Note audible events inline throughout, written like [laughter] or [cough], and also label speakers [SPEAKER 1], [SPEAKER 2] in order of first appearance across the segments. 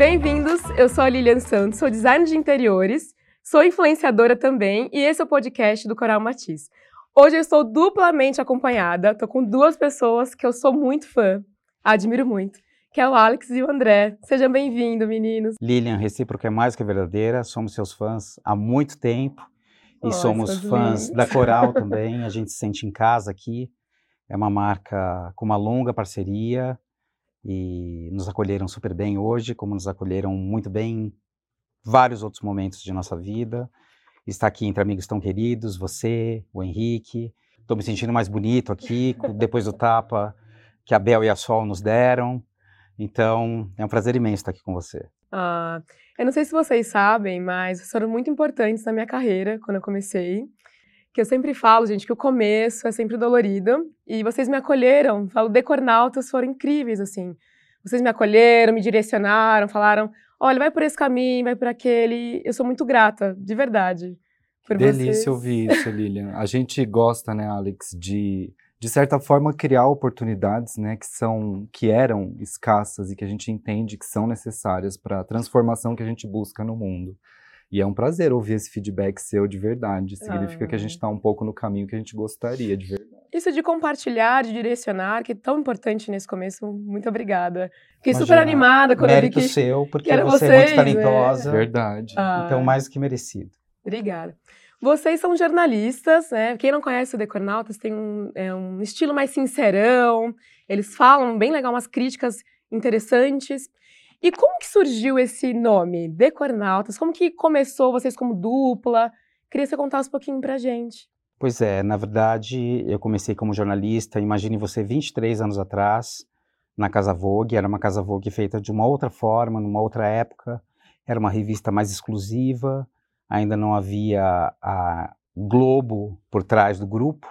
[SPEAKER 1] Bem-vindos, eu sou a Lilian Santos, sou designer de interiores, sou influenciadora também e esse é o podcast do Coral Matiz. Hoje eu estou duplamente acompanhada, estou com duas pessoas que eu sou muito fã, admiro muito, que é o Alex e o André. Sejam bem-vindos, meninos.
[SPEAKER 2] Lilian, recíproca é mais que verdadeira, somos seus fãs há muito tempo e oh, somos fãs da Coral também, a gente se sente em casa aqui. É uma marca com uma longa parceria e nos acolheram super bem hoje, como nos acolheram muito bem em vários outros momentos de nossa vida. Está aqui entre amigos tão queridos, você, o Henrique. Estou me sentindo mais bonito aqui, depois do tapa que a Bel e a Sol nos deram. Então, é um prazer imenso estar aqui com você.
[SPEAKER 1] Ah, eu não sei se vocês sabem, mas foram muito importantes na minha carreira quando eu comecei. Que eu sempre falo, gente, que o começo é sempre dolorido. E vocês me acolheram, falo, decornautas foram incríveis, assim. Vocês me acolheram, me direcionaram, falaram, olha, vai por esse caminho, vai por aquele. Eu sou muito grata, de verdade.
[SPEAKER 3] Delícia
[SPEAKER 1] vocês.
[SPEAKER 3] ouvir isso, Lilian. A gente gosta, né, Alex, de de certa forma criar oportunidades, né, que são que eram escassas e que a gente entende que são necessárias para a transformação que a gente busca no mundo. E é um prazer ouvir esse feedback seu de verdade. Significa ah. que a gente está um pouco no caminho que a gente gostaria de verdade.
[SPEAKER 1] Isso de compartilhar, de direcionar, que é tão importante nesse começo. Muito obrigada. Fiquei Imagina, super animada quando
[SPEAKER 2] eu vi
[SPEAKER 1] que
[SPEAKER 2] seu, porque você vocês, é muito talentosa.
[SPEAKER 3] É. Verdade.
[SPEAKER 2] Ah. Então, mais do que merecido.
[SPEAKER 1] Obrigada. Vocês são jornalistas, né? Quem não conhece o Decornautas tem um, é um estilo mais sincerão, eles falam bem legal, umas críticas interessantes. E como que surgiu esse nome, Decornautas? Como que começou vocês como dupla? Queria que você contasse um pouquinho pra gente.
[SPEAKER 2] Pois é, na verdade, eu comecei como jornalista, imagine você 23 anos atrás, na Casa Vogue, era uma Casa Vogue feita de uma outra forma, numa outra época, era uma revista mais exclusiva, ainda não havia a Globo por trás do grupo,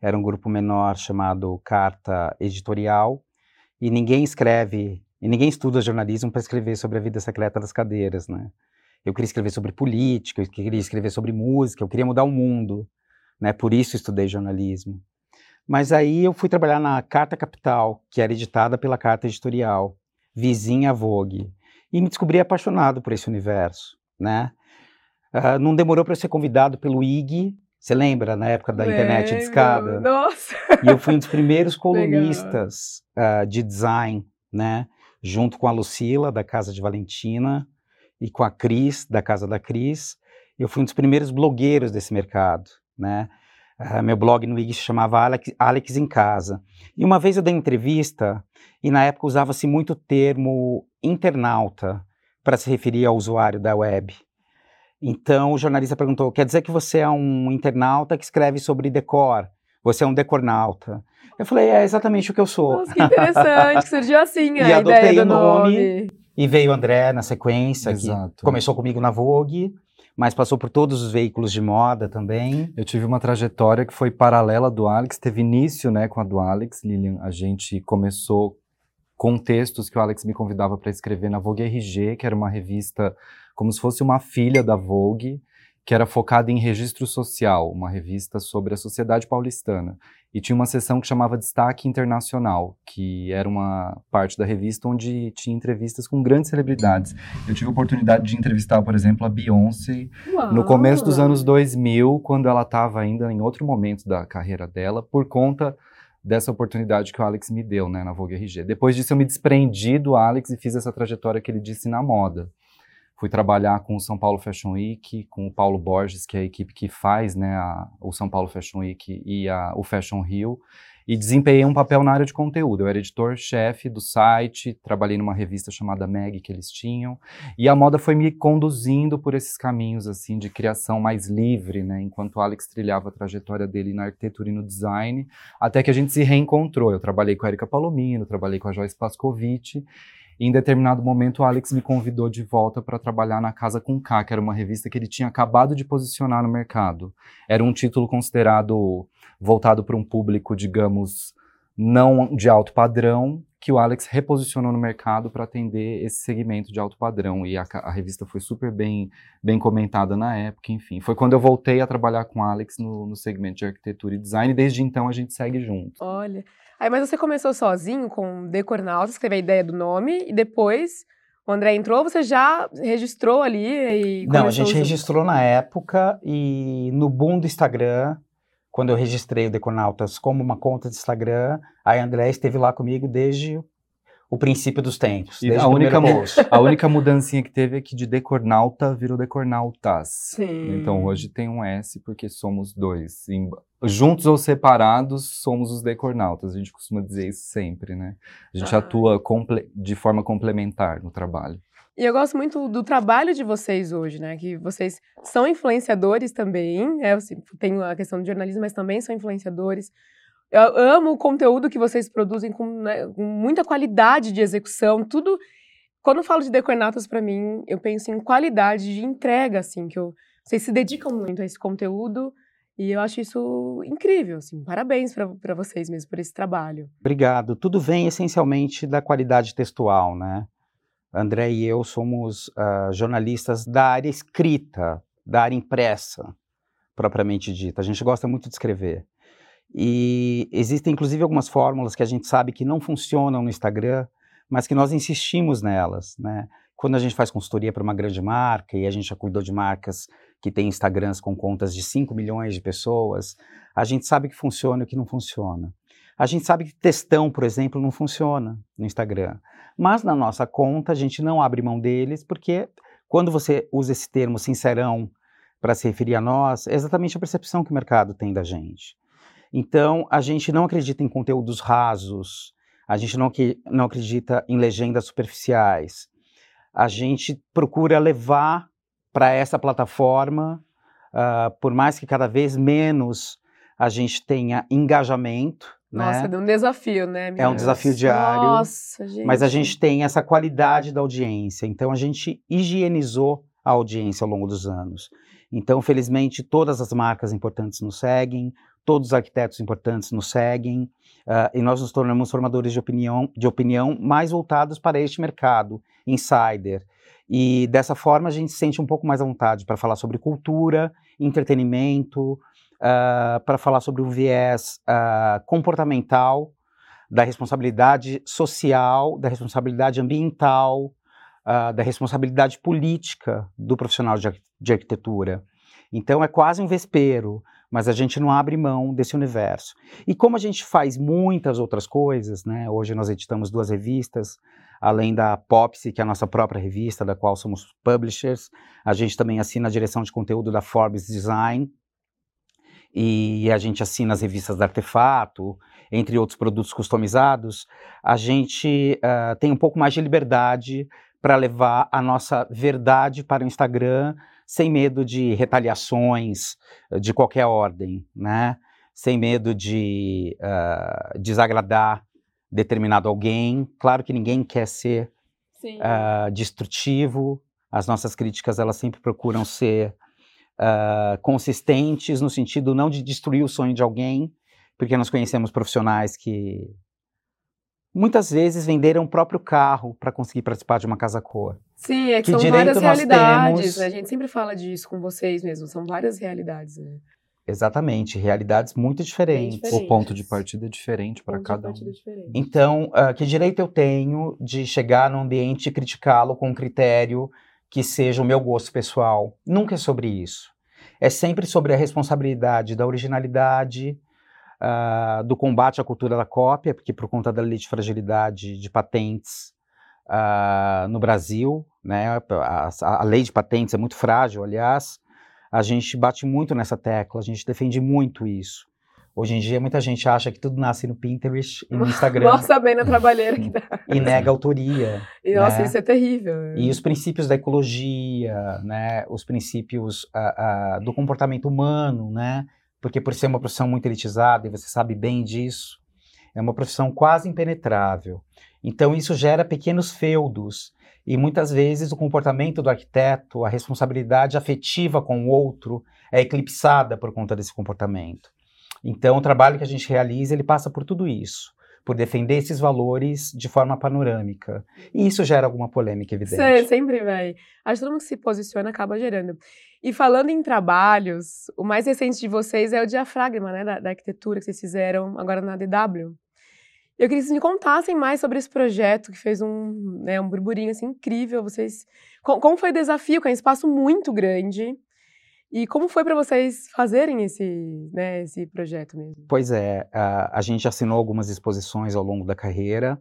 [SPEAKER 2] era um grupo menor chamado Carta Editorial, e ninguém escreve, e ninguém estuda jornalismo para escrever sobre a vida secreta das cadeiras, né? Eu queria escrever sobre política, eu queria escrever sobre música, eu queria mudar o mundo, né? Por isso estudei jornalismo. Mas aí eu fui trabalhar na Carta Capital, que era editada pela Carta Editorial, vizinha Vogue, e me descobri apaixonado por esse universo, né? Uh, não demorou para ser convidado pelo IG, você lembra, na época da Lembro. internet de escada?
[SPEAKER 1] Nossa!
[SPEAKER 2] E eu fui um dos primeiros [laughs] colunistas uh, de design, né? Junto com a Lucila, da Casa de Valentina, e com a Cris, da Casa da Cris. Eu fui um dos primeiros blogueiros desse mercado, né? Uh, meu blog no IG se chamava Alex, Alex em Casa. E uma vez eu dei entrevista, e na época usava-se muito o termo internauta para se referir ao usuário da web. Então o jornalista perguntou: quer dizer que você é um internauta que escreve sobre decor? Você é um decornauta? Eu falei: é exatamente o que eu sou.
[SPEAKER 1] Nossa, que interessante, surgiu assim [laughs] a
[SPEAKER 2] e
[SPEAKER 1] adotei
[SPEAKER 2] ideia do
[SPEAKER 1] o nome, nome.
[SPEAKER 2] E veio o André na sequência, Exato. que começou comigo na Vogue, mas passou por todos os veículos de moda também.
[SPEAKER 3] Eu tive uma trajetória que foi paralela do Alex, teve início né, com a do Alex, Lilian. A gente começou com textos que o Alex me convidava para escrever na Vogue RG, que era uma revista como se fosse uma filha da Vogue, que era focada em registro social, uma revista sobre a sociedade paulistana. E tinha uma seção que chamava Destaque Internacional, que era uma parte da revista onde tinha entrevistas com grandes celebridades. Eu tive a oportunidade de entrevistar, por exemplo, a Beyoncé Uau. no começo dos anos 2000, quando ela estava ainda em outro momento da carreira dela, por conta dessa oportunidade que o Alex me deu, né, na Vogue RG. Depois disso eu me desprendi do Alex e fiz essa trajetória que ele disse na moda. Fui trabalhar com o São Paulo Fashion Week, com o Paulo Borges, que é a equipe que faz né, a, o São Paulo Fashion Week e a, o Fashion Rio, e desempenhei um papel na área de conteúdo. Eu era editor-chefe do site, trabalhei numa revista chamada Meg que eles tinham, e a moda foi me conduzindo por esses caminhos assim de criação mais livre, né, enquanto o Alex trilhava a trajetória dele na arquitetura e no design, até que a gente se reencontrou. Eu trabalhei com a Erika Palomino, trabalhei com a Joyce Pascovitch, em determinado momento, o Alex me convidou de volta para trabalhar na Casa com K, que era uma revista que ele tinha acabado de posicionar no mercado. Era um título considerado voltado para um público, digamos, não de alto padrão, que o Alex reposicionou no mercado para atender esse segmento de alto padrão. E a, a, revista foi super bem, bem comentada na época, enfim. Foi quando eu voltei a trabalhar com o Alex no, no segmento de arquitetura e design, e desde então a gente segue junto.
[SPEAKER 1] Olha, Aí, mas você começou sozinho com Decornauta, escreveu a ideia do nome, e depois o André entrou, você já registrou ali e
[SPEAKER 2] Não, a gente
[SPEAKER 1] junto?
[SPEAKER 2] registrou na época e no boom do Instagram, quando eu registrei o Deconautas como uma conta de Instagram, a André esteve lá comigo desde o princípio dos tempos,
[SPEAKER 3] E
[SPEAKER 2] desde
[SPEAKER 3] a única, [laughs] a única mudancinha que teve é que de decornauta virou decornautas.
[SPEAKER 1] Sim.
[SPEAKER 3] Então hoje tem um S porque somos dois. Em- juntos ou separados, somos os decornautas. A gente costuma dizer isso sempre, né? A gente
[SPEAKER 1] Ah.
[SPEAKER 3] atua de forma complementar no trabalho.
[SPEAKER 1] E eu gosto muito do trabalho de vocês hoje, né? Que vocês são influenciadores também. né? Tenho a questão do jornalismo, mas também são influenciadores. Eu amo o conteúdo que vocês produzem com, né, com muita qualidade de execução. Tudo. Quando eu falo de decornatas para mim, eu penso em qualidade de entrega, assim, que eu, vocês se dedicam muito a esse conteúdo. E eu acho isso incrível, assim. Parabéns para vocês mesmo por esse trabalho.
[SPEAKER 2] Obrigado. Tudo vem essencialmente da qualidade textual, né? André e eu somos ah, jornalistas da área escrita, da área impressa, propriamente dita. A gente gosta muito de escrever. E existem, inclusive, algumas fórmulas que a gente sabe que não funcionam no Instagram, mas que nós insistimos nelas, né? Quando a gente faz consultoria para uma grande marca, e a gente já cuidou de marcas que têm Instagrams com contas de 5 milhões de pessoas, a gente sabe que funciona e que não funciona. A gente sabe que textão, por exemplo, não funciona no Instagram. Mas na nossa conta, a gente não abre mão deles, porque quando você usa esse termo sincerão para se referir a nós, é exatamente a percepção que o mercado tem da gente. Então, a gente não acredita em conteúdos rasos, a gente não, não acredita em legendas superficiais. A gente procura levar para essa plataforma, ah, por mais que cada vez menos a gente tenha engajamento,
[SPEAKER 1] Nossa,
[SPEAKER 2] né?
[SPEAKER 1] deu um desafio, né?
[SPEAKER 2] É um desafio diário,
[SPEAKER 1] Nossa, gente.
[SPEAKER 2] Mas a gente tem essa qualidade da audiência, então a gente higienizou a audiência ao longo dos anos. Então, felizmente, todas as marcas importantes nos seguem, todos os arquitetos importantes nos seguem, ah, e nós nos tornamos formadores de opinião, de opinião mais voltados para este mercado, insider. E dessa forma a gente se sente um pouco mais à vontade para falar sobre cultura, entretenimento, ah, para falar sobre o viés ah, comportamental da responsabilidade social, da responsabilidade ambiental, da responsabilidade política do profissional de, de arquitetura. Então é quase um vespeiro, mas a gente não abre mão desse universo. E como a gente faz muitas outras coisas, né? Hoje nós editamos duas revistas, além da Popsy, que é a nossa própria revista, da qual somos publishers. A gente também assina a direção de conteúdo da Forbes Design. E a gente assina as revistas da Artefato, entre outros produtos customizados. A gente ah, tem um pouco mais de liberdade para levar a nossa verdade para o Instagram sem medo de retaliações eh, de qualquer ordem, né? Sem medo de ah, desagradar determinado alguém. Claro que ninguém quer ser ah, destrutivo. As nossas críticas elas sempre procuram ser ah, consistentes no sentido não de destruir o sonho de alguém, porque nós conhecemos profissionais que muitas vezes venderam o próprio carro para conseguir participar de uma casa cor.
[SPEAKER 1] Sim, é que,
[SPEAKER 2] Que
[SPEAKER 1] são várias realidades.
[SPEAKER 2] temos?
[SPEAKER 1] A gente sempre fala disso com vocês mesmo. São várias realidades. Né?
[SPEAKER 2] Exatamente, realidades muito diferentes.
[SPEAKER 1] diferentes.
[SPEAKER 3] O ponto de partida é diferente para
[SPEAKER 1] Ponto de
[SPEAKER 3] cada um.
[SPEAKER 1] partida diferente.
[SPEAKER 2] Então, ah, que direito eu tenho de chegar no ambiente e criticá-lo com um critério que seja o meu gosto pessoal? Nunca é sobre isso. É sempre sobre a responsabilidade da originalidade, ah, do combate à cultura da cópia, porque por conta da lei de fragilidade de patentes ah, no Brasil, né, a, a lei de patentes é muito frágil, aliás, a gente bate muito nessa tecla, a gente defende muito isso. Hoje em dia, muita gente acha que tudo nasce no Pinterest e no Instagram
[SPEAKER 1] Nossa, bem na trabalheira que dá.
[SPEAKER 2] e nega autoria.
[SPEAKER 1] E, nossa,
[SPEAKER 2] né?
[SPEAKER 1] isso é terrível.
[SPEAKER 2] E os princípios da ecologia, né, os princípios ah, ah, do comportamento humano, né, porque por ser uma profissão muito elitizada, e você sabe bem disso, é uma profissão quase impenetrável. Então isso gera pequenos feudos, e muitas vezes o comportamento do arquiteto, a responsabilidade afetiva com o outro, é eclipsada por conta desse comportamento. Então o trabalho que a gente realiza, ele passa por tudo isso, por defender esses valores de forma panorâmica. E isso gera alguma polêmica evidente.
[SPEAKER 1] Sei, sempre vai. Acho que todo mundo que se posiciona acaba gerando. E falando em trabalhos, o mais recente de vocês é o diafragma, né, da, da arquitetura que vocês fizeram agora na DW. Eu queria que vocês me contassem mais sobre esse projeto que fez um, né, um burburinho assim incrível. Vocês, como foi o desafio? Que é um espaço muito grande. E como foi para vocês fazerem esse, né, esse projeto mesmo?
[SPEAKER 2] Pois é, a, a gente assinou algumas exposições ao longo da carreira.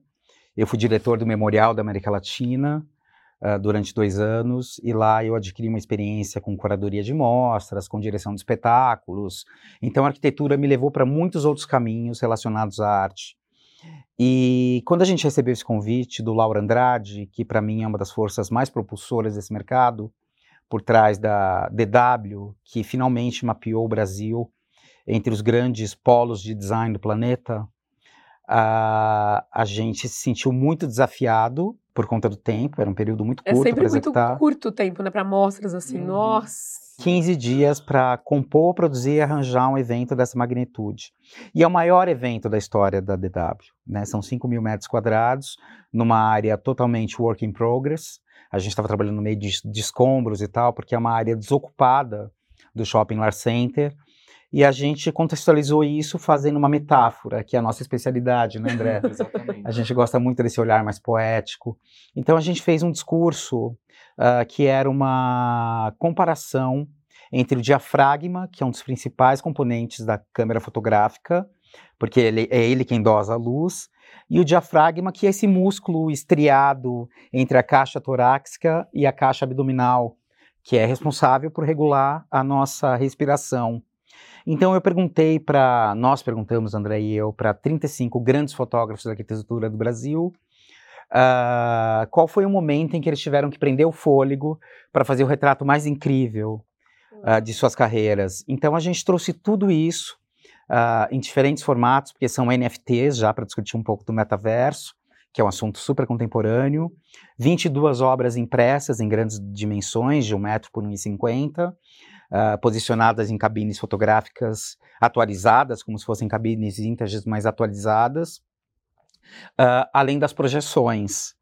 [SPEAKER 2] Eu fui diretor do Memorial da América Latina uh, durante dois anos e lá eu adquiri uma experiência com curadoria de mostras, com direção de espetáculos. Então a arquitetura me levou para muitos outros caminhos relacionados à arte. E quando a gente recebeu esse convite do Laura Andrade, que para mim é uma das forças mais propulsoras desse mercado, por trás da DW, que finalmente mapeou o Brasil entre os grandes polos de design do planeta, a, a gente se sentiu muito desafiado por conta do tempo, era um período muito curto para executar.
[SPEAKER 1] É sempre muito curto o tempo, né, para mostras assim, uhum. nossa.
[SPEAKER 2] 15 dias para compor, produzir e arranjar um evento dessa magnitude. E é o maior evento da história da DW, né? São 5 mil metros quadrados, numa área totalmente work in progress, a gente estava trabalhando no meio de, de, escombros e tal, porque é uma área desocupada do Shopping Lar Center. E a gente contextualizou isso fazendo uma metáfora, que é a nossa especialidade, né, André? [laughs]
[SPEAKER 3] Exatamente.
[SPEAKER 2] A gente gosta muito desse olhar mais poético. Então a gente fez um discurso uh, que era uma comparação entre o diafragma, que é um dos principais componentes da câmera fotográfica, porque ele, é ele quem dosa a luz, e o diafragma, que é esse músculo estriado entre a caixa torácica e a caixa abdominal, que é responsável por regular a nossa respiração. Então eu perguntei para, nós perguntamos, André e eu, para 35 grandes fotógrafos da arquitetura do Brasil, uh, qual foi o momento em que eles tiveram que prender o fôlego para fazer o retrato mais incrível uh, de suas carreiras. Então a gente trouxe tudo isso uh, em diferentes formatos, porque são NFTs, já para discutir um pouco do metaverso, que é um assunto super contemporâneo. 22 obras impressas em grandes dimensões, de um metro por 1,50, uh, posicionadas em cabines fotográficas atualizadas, como se fossem cabines vintage mais atualizadas, uh, além das projeções.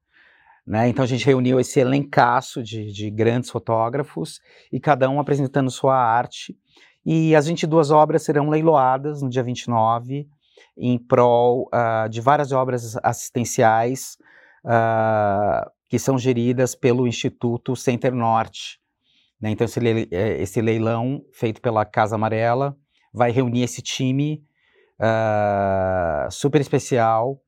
[SPEAKER 2] Né? Então a gente reuniu esse elencaço de, de grandes fotógrafos e cada um apresentando sua arte e as 22 obras serão leiloadas no dia 29, em prol uh, de várias obras assistenciais uh, que são geridas pelo Instituto Center Norte. Né? Então, esse, le é, esse, leilão feito pela Casa Amarela vai reunir esse time uh, super especial,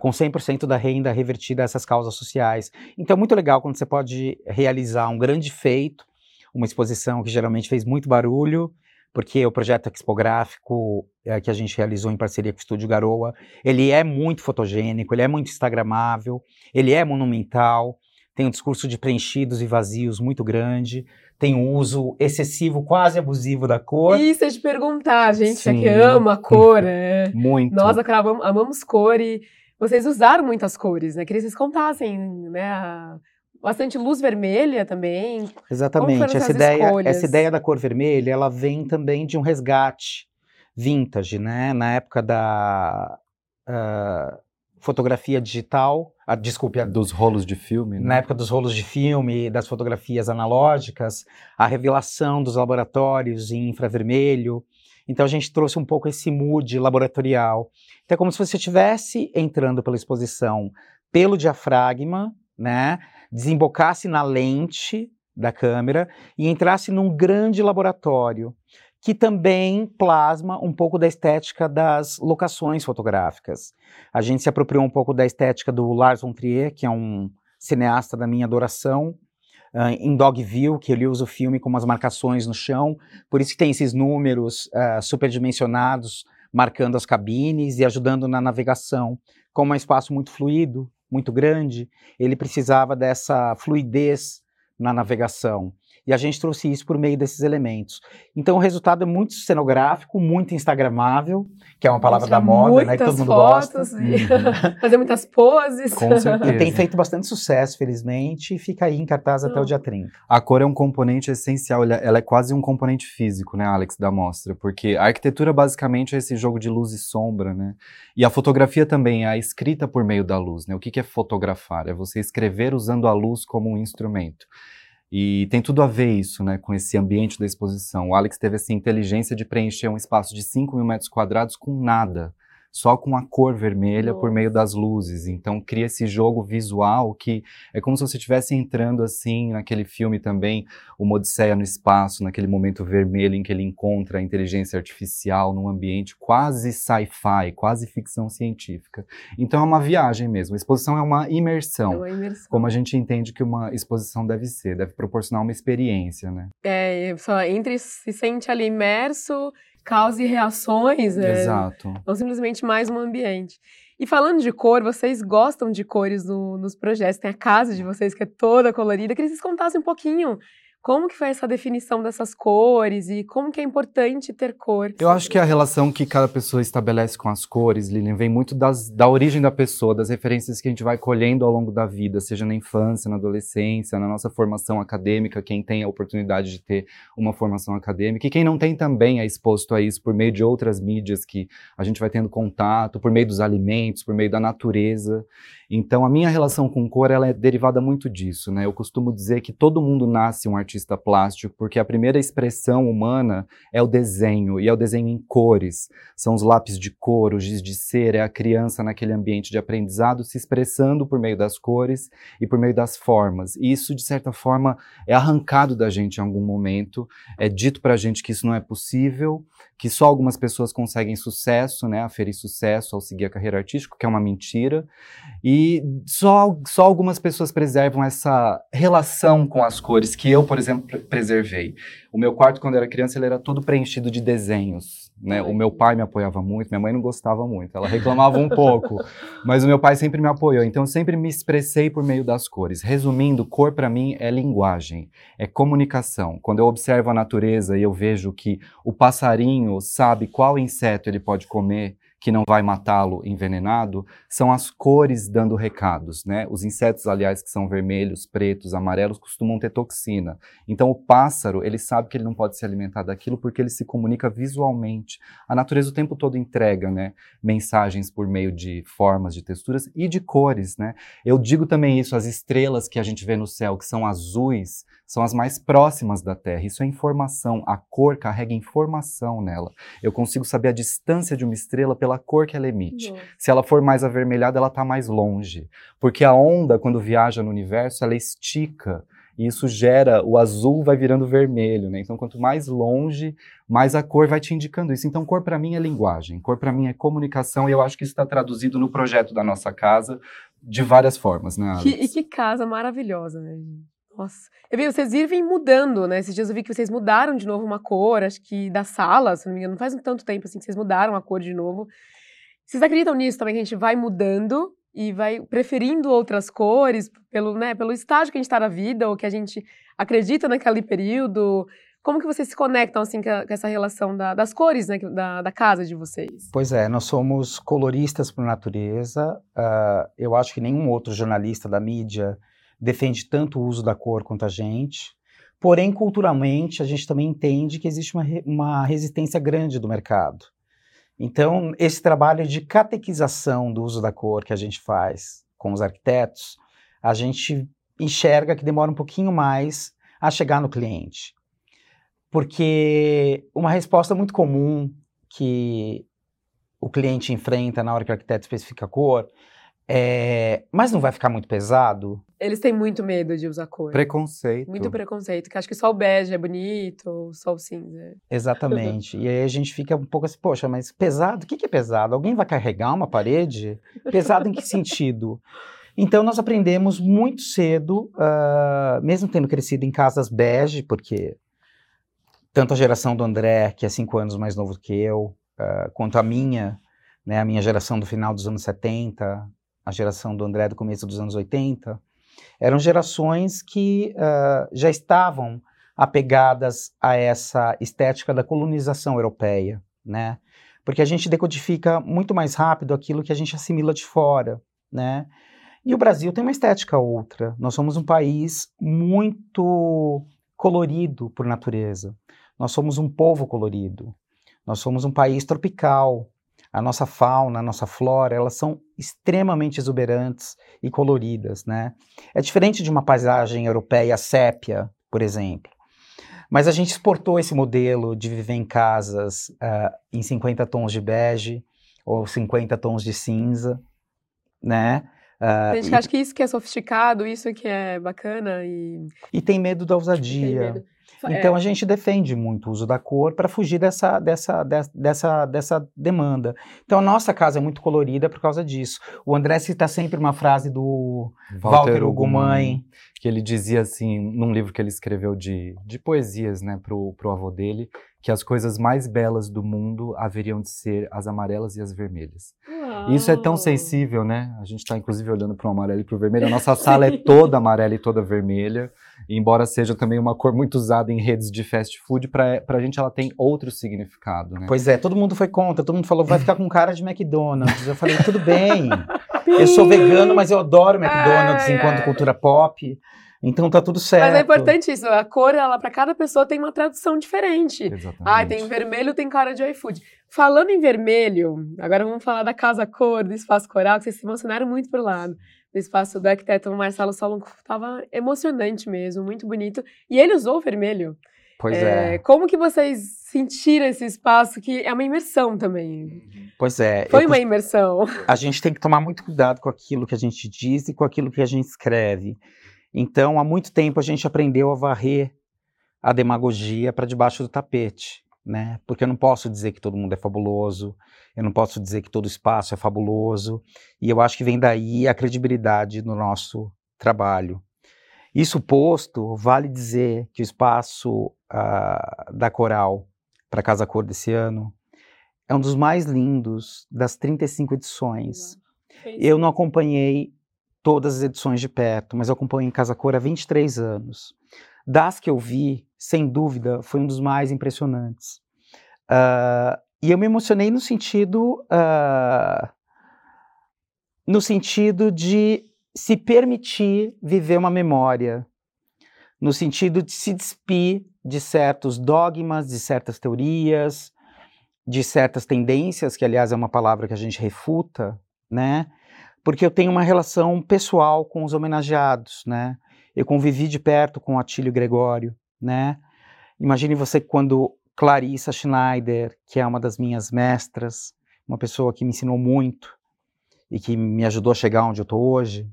[SPEAKER 2] com 100% da renda revertida a essas causas sociais. Então, é muito legal quando você pode realizar um grande feito, uma exposição que geralmente fez muito barulho, porque o projeto expográfico é, que a gente realizou em parceria com o Estúdio Garoa, ele é muito fotogênico, ele é muito instagramável, ele é monumental, tem um discurso de preenchidos e vazios muito grande, tem um uso excessivo, quase abusivo da cor.
[SPEAKER 1] Isso, é de perguntar, a gente é que ama a cor, né? [laughs]
[SPEAKER 2] muito.
[SPEAKER 1] Nós amamos cor e vocês usaram muitas cores, né? Queria que vocês contassem, né, a bastante luz vermelha também.
[SPEAKER 2] Exatamente. Essa ideia, essa ideia da cor vermelha, ela vem também de um resgate vintage, né? Na época da uh, fotografia digital, uh, desculpe,
[SPEAKER 3] dos rolos de filme.
[SPEAKER 2] Né? Na época dos rolos de filme, das fotografias analógicas, a revelação dos laboratórios em infravermelho. Então a gente trouxe um pouco esse mood laboratorial. Então é como se você estivesse entrando pela exposição pelo diafragma, né? Desembocasse na lente da câmera e entrasse num grande laboratório que também plasma um pouco da estética das locações fotográficas. A gente se apropriou um pouco da estética do Lars von Trier, que é um cineasta da minha adoração, uh, em Dogville, que ele usa o filme com umas marcações no chão, por isso que tem esses números uh, superdimensionados marcando as cabines e ajudando na navegação. Como um espaço muito fluido, muito grande, ele precisava dessa fluidez na navegação. E a gente trouxe isso por meio desses elementos. Então o resultado é muito cenográfico, muito instagramável, que é uma palavra da moda, né, que todo mundo
[SPEAKER 1] fotos,
[SPEAKER 2] gosta.
[SPEAKER 1] Uhum. [laughs] fazer muitas poses.
[SPEAKER 3] Com certeza.
[SPEAKER 2] E tem feito bastante sucesso, felizmente, e fica aí em cartaz até o dia 30.
[SPEAKER 3] A cor é um componente essencial, ela é quase um componente físico, né, Alex, da mostra, porque a arquitetura basicamente é esse jogo de luz e sombra, né? E a fotografia também é a escrita por meio da luz, né? O que é fotografar? É você escrever usando a luz como um instrumento. E tem tudo a ver isso, né, com esse ambiente da exposição. O Alex teve essa inteligência de preencher um espaço de 5 mil metros quadrados com nada, só com a cor vermelha
[SPEAKER 1] Nossa.
[SPEAKER 3] por meio das luzes. Então cria esse jogo visual que é como se você estivesse entrando assim naquele filme também, Uma Odisseia no Espaço, naquele momento vermelho em que ele encontra a inteligência artificial num ambiente quase sci-fi, quase ficção científica. Então é uma viagem mesmo. A exposição é uma imersão.
[SPEAKER 1] É uma imersão.
[SPEAKER 3] Como a gente entende que uma exposição deve ser, deve proporcionar uma experiência, né?
[SPEAKER 1] É, só entra e se sente ali imerso, causa e reações, né?
[SPEAKER 3] Exato.
[SPEAKER 1] Não simplesmente mais um ambiente. E falando de cor, vocês gostam de cores no- nos projetos? Tem a casa de vocês que é toda colorida. Queria que vocês contassem um pouquinho como que foi essa definição dessas cores e como que é importante ter cor.
[SPEAKER 3] Eu acho que a relação que cada pessoa estabelece com as cores, Lilian, vem muito das- da origem da pessoa, das referências que a gente vai colhendo ao longo da vida, seja na infância, na adolescência, na nossa formação acadêmica, quem tem a oportunidade de ter uma formação acadêmica, e quem não tem também é exposto a isso por meio de outras mídias que a gente vai tendo contato, por meio dos alimentos, por meio da natureza. Então, a minha relação com cor, ela é derivada muito disso, né? Eu costumo dizer que todo mundo nasce um artista plástico, porque a primeira expressão humana é o desenho, e é o desenho em cores. São os lápis de cor, o giz de cera, é a criança naquele ambiente de aprendizado se expressando por meio das cores e por meio das formas. E isso, de certa forma, é arrancado da gente em algum momento, é dito pra gente que isso não é possível, que só algumas pessoas conseguem sucesso, né, aferir sucesso ao seguir a carreira artística, que é uma mentira. E só, só algumas pessoas preservam essa relação com as cores, que eu, por exemplo, pre- preservei. O meu quarto, quando eu era criança, ele era todo preenchido de desenhos. Né? O meu pai me apoiava muito, minha mãe não gostava muito, ela reclamava um pouco, [laughs] mas o meu pai sempre me apoiou, então eu sempre me expressei por meio das cores. Resumindo, cor para mim é linguagem, é comunicação. Quando eu observo a natureza e eu vejo que o passarinho sabe qual inseto ele pode comer que não vai matá-lo envenenado, são as cores dando recados, né? Os insetos, aliás, que são vermelhos, pretos, amarelos, costumam ter toxina. Então o pássaro, ele sabe que ele não pode se alimentar daquilo porque ele se comunica visualmente. A natureza o tempo todo entrega, né, mensagens por meio de formas, de texturas e de cores, né? Eu digo também isso, as estrelas que a gente vê no céu, que são azuis, são as mais próximas da Terra. Isso é informação. A cor carrega informação nela. Eu consigo saber a distância de uma estrela pela cor que ela emite.
[SPEAKER 1] Nossa.
[SPEAKER 3] Se ela for mais avermelhada, ela está mais longe. Porque a onda, quando viaja no universo, ela estica. E isso gera, o azul vai virando vermelho, né? Então, quanto mais longe, mais a cor vai te indicando isso. Então, cor para mim é linguagem, cor para mim é comunicação, e eu acho que isso está traduzido no projeto da nossa casa de várias formas, né? Alex?
[SPEAKER 1] Que- e que casa maravilhosa, né? gente? Nossa. Eu vi, vocês vivem mudando, né? Esses dias eu vi que vocês mudaram de novo uma cor, acho que da sala, se não me engano, não faz um tanto tempo assim que vocês mudaram a cor de novo. Vocês acreditam nisso também, que a gente vai mudando e vai preferindo outras cores pelo, né, pelo estágio que a gente está na vida ou que a gente acredita naquele período? Como que vocês se conectam assim com, essa relação da- das cores, né, da, da casa de vocês?
[SPEAKER 2] Pois é, nós somos coloristas por natureza. ah, eu acho que nenhum outro jornalista da mídia defende tanto o uso da cor quanto a gente. Porém, culturalmente, a gente também entende que existe uma, uma resistência grande do mercado. Então, esse trabalho de catequização do uso da cor que a gente faz com os arquitetos, a gente enxerga que demora um pouquinho mais a chegar no cliente. Porque uma resposta muito comum que o cliente enfrenta na hora que o arquiteto especifica a cor é: mas não vai ficar muito pesado?
[SPEAKER 1] Eles têm muito medo de usar cor.
[SPEAKER 3] Preconceito.
[SPEAKER 1] Muito preconceito, que acho que só o bege é bonito, só o cinza.
[SPEAKER 2] Exatamente. e aí a gente fica um pouco assim, poxa, mas pesado? O que que é pesado? Alguém vai carregar uma parede? Pesado em que [laughs] sentido? Então nós aprendemos muito cedo, ah, mesmo tendo crescido em casas bege, porque tanto a geração do André, que é cinco anos mais novo que eu, ah, quanto a minha, né, a minha geração do final dos anos 70, a geração do André do começo dos anos 80, eram gerações que ah, já estavam apegadas a essa estética da colonização europeia, né? Porque a gente decodifica muito mais rápido aquilo que a gente assimila de fora, né? E o Brasil tem uma estética outra. Nós somos um país muito colorido por natureza. Nós somos um povo colorido. Nós somos um país tropical. A nossa fauna, a nossa flora, elas são extremamente exuberantes e coloridas, né? É diferente de uma paisagem europeia sépia, por exemplo. Mas a gente exportou esse modelo de viver em casas ah, em 50 tons de bege, ou 50 tons de cinza, né?
[SPEAKER 1] Uh, gente acha que isso que é sofisticado, isso que é bacana e...
[SPEAKER 2] E tem medo da ousadia. Então é. a gente defende muito o uso da cor para fugir dessa, dessa, dessa, dessa demanda. Então a nossa casa é muito colorida por causa disso. O André cita sempre uma frase do Walter, Walter
[SPEAKER 3] que ele dizia assim, num livro que ele escreveu de, de poesias, né, pro, pro avô dele, que as coisas mais belas do mundo haveriam de ser as amarelas e as vermelhas. Uau. Isso é tão sensível, né? A gente está inclusive olhando para o amarelo e para o vermelho. A nossa sala é toda amarela e toda vermelha. E embora seja também uma cor muito usada em redes de fast food, para a gente ela tem outro significado, né?
[SPEAKER 2] Pois é, todo mundo foi contra, todo mundo falou, vai ficar com cara de McDonald's. Eu falei, tudo bem. [laughs] eu sou vegano, mas eu adoro McDonald's ai, enquanto ai. cultura pop. Então tá tudo certo.
[SPEAKER 1] Mas é importante isso, a cor, ela para cada pessoa tem uma tradução diferente.
[SPEAKER 3] Exatamente.
[SPEAKER 1] Ah, tem vermelho, tem cara de iFood. Falando em vermelho, agora vamos falar da Casa Cor, do Espaço Coral, que vocês se emocionaram muito por lá. Do espaço do arquiteto Marcelo Solon, tava emocionante mesmo, muito bonito. E ele usou o vermelho.
[SPEAKER 2] Pois é, é.
[SPEAKER 1] Como que vocês sentiram esse espaço que é uma imersão também?
[SPEAKER 2] Pois é.
[SPEAKER 1] Foi uma imersão.
[SPEAKER 2] A gente tem que tomar muito cuidado com aquilo que a gente diz e com aquilo que a gente escreve. Então, há muito tempo a gente aprendeu a varrer a demagogia para debaixo do tapete, né? Porque eu não posso dizer que todo mundo é fabuloso, eu não posso dizer que todo espaço é fabuloso, e eu acho que vem daí a credibilidade no nosso trabalho. Isso posto, vale dizer que o espaço uh, da Coral para Casa Cor desse ano é um dos mais lindos das 35 edições. Eu não acompanhei todas as edições de perto, mas eu acompanho em Casa Cor há 23 anos. Das que eu vi, sem dúvida, foi um dos mais impressionantes. Uh, e eu me emocionei no sentido, uh, no sentido de se permitir viver uma memória, no sentido de se despir de certos dogmas, de certas teorias, de certas tendências, que aliás é uma palavra que a gente refuta, né? porque eu tenho uma relação pessoal com os homenageados, né? Eu convivi de perto com Atílio Gregório, né? Imagine você quando Clarissa Schneider, que é uma das minhas mestras, uma pessoa que me ensinou muito e que me ajudou a chegar onde eu estou hoje,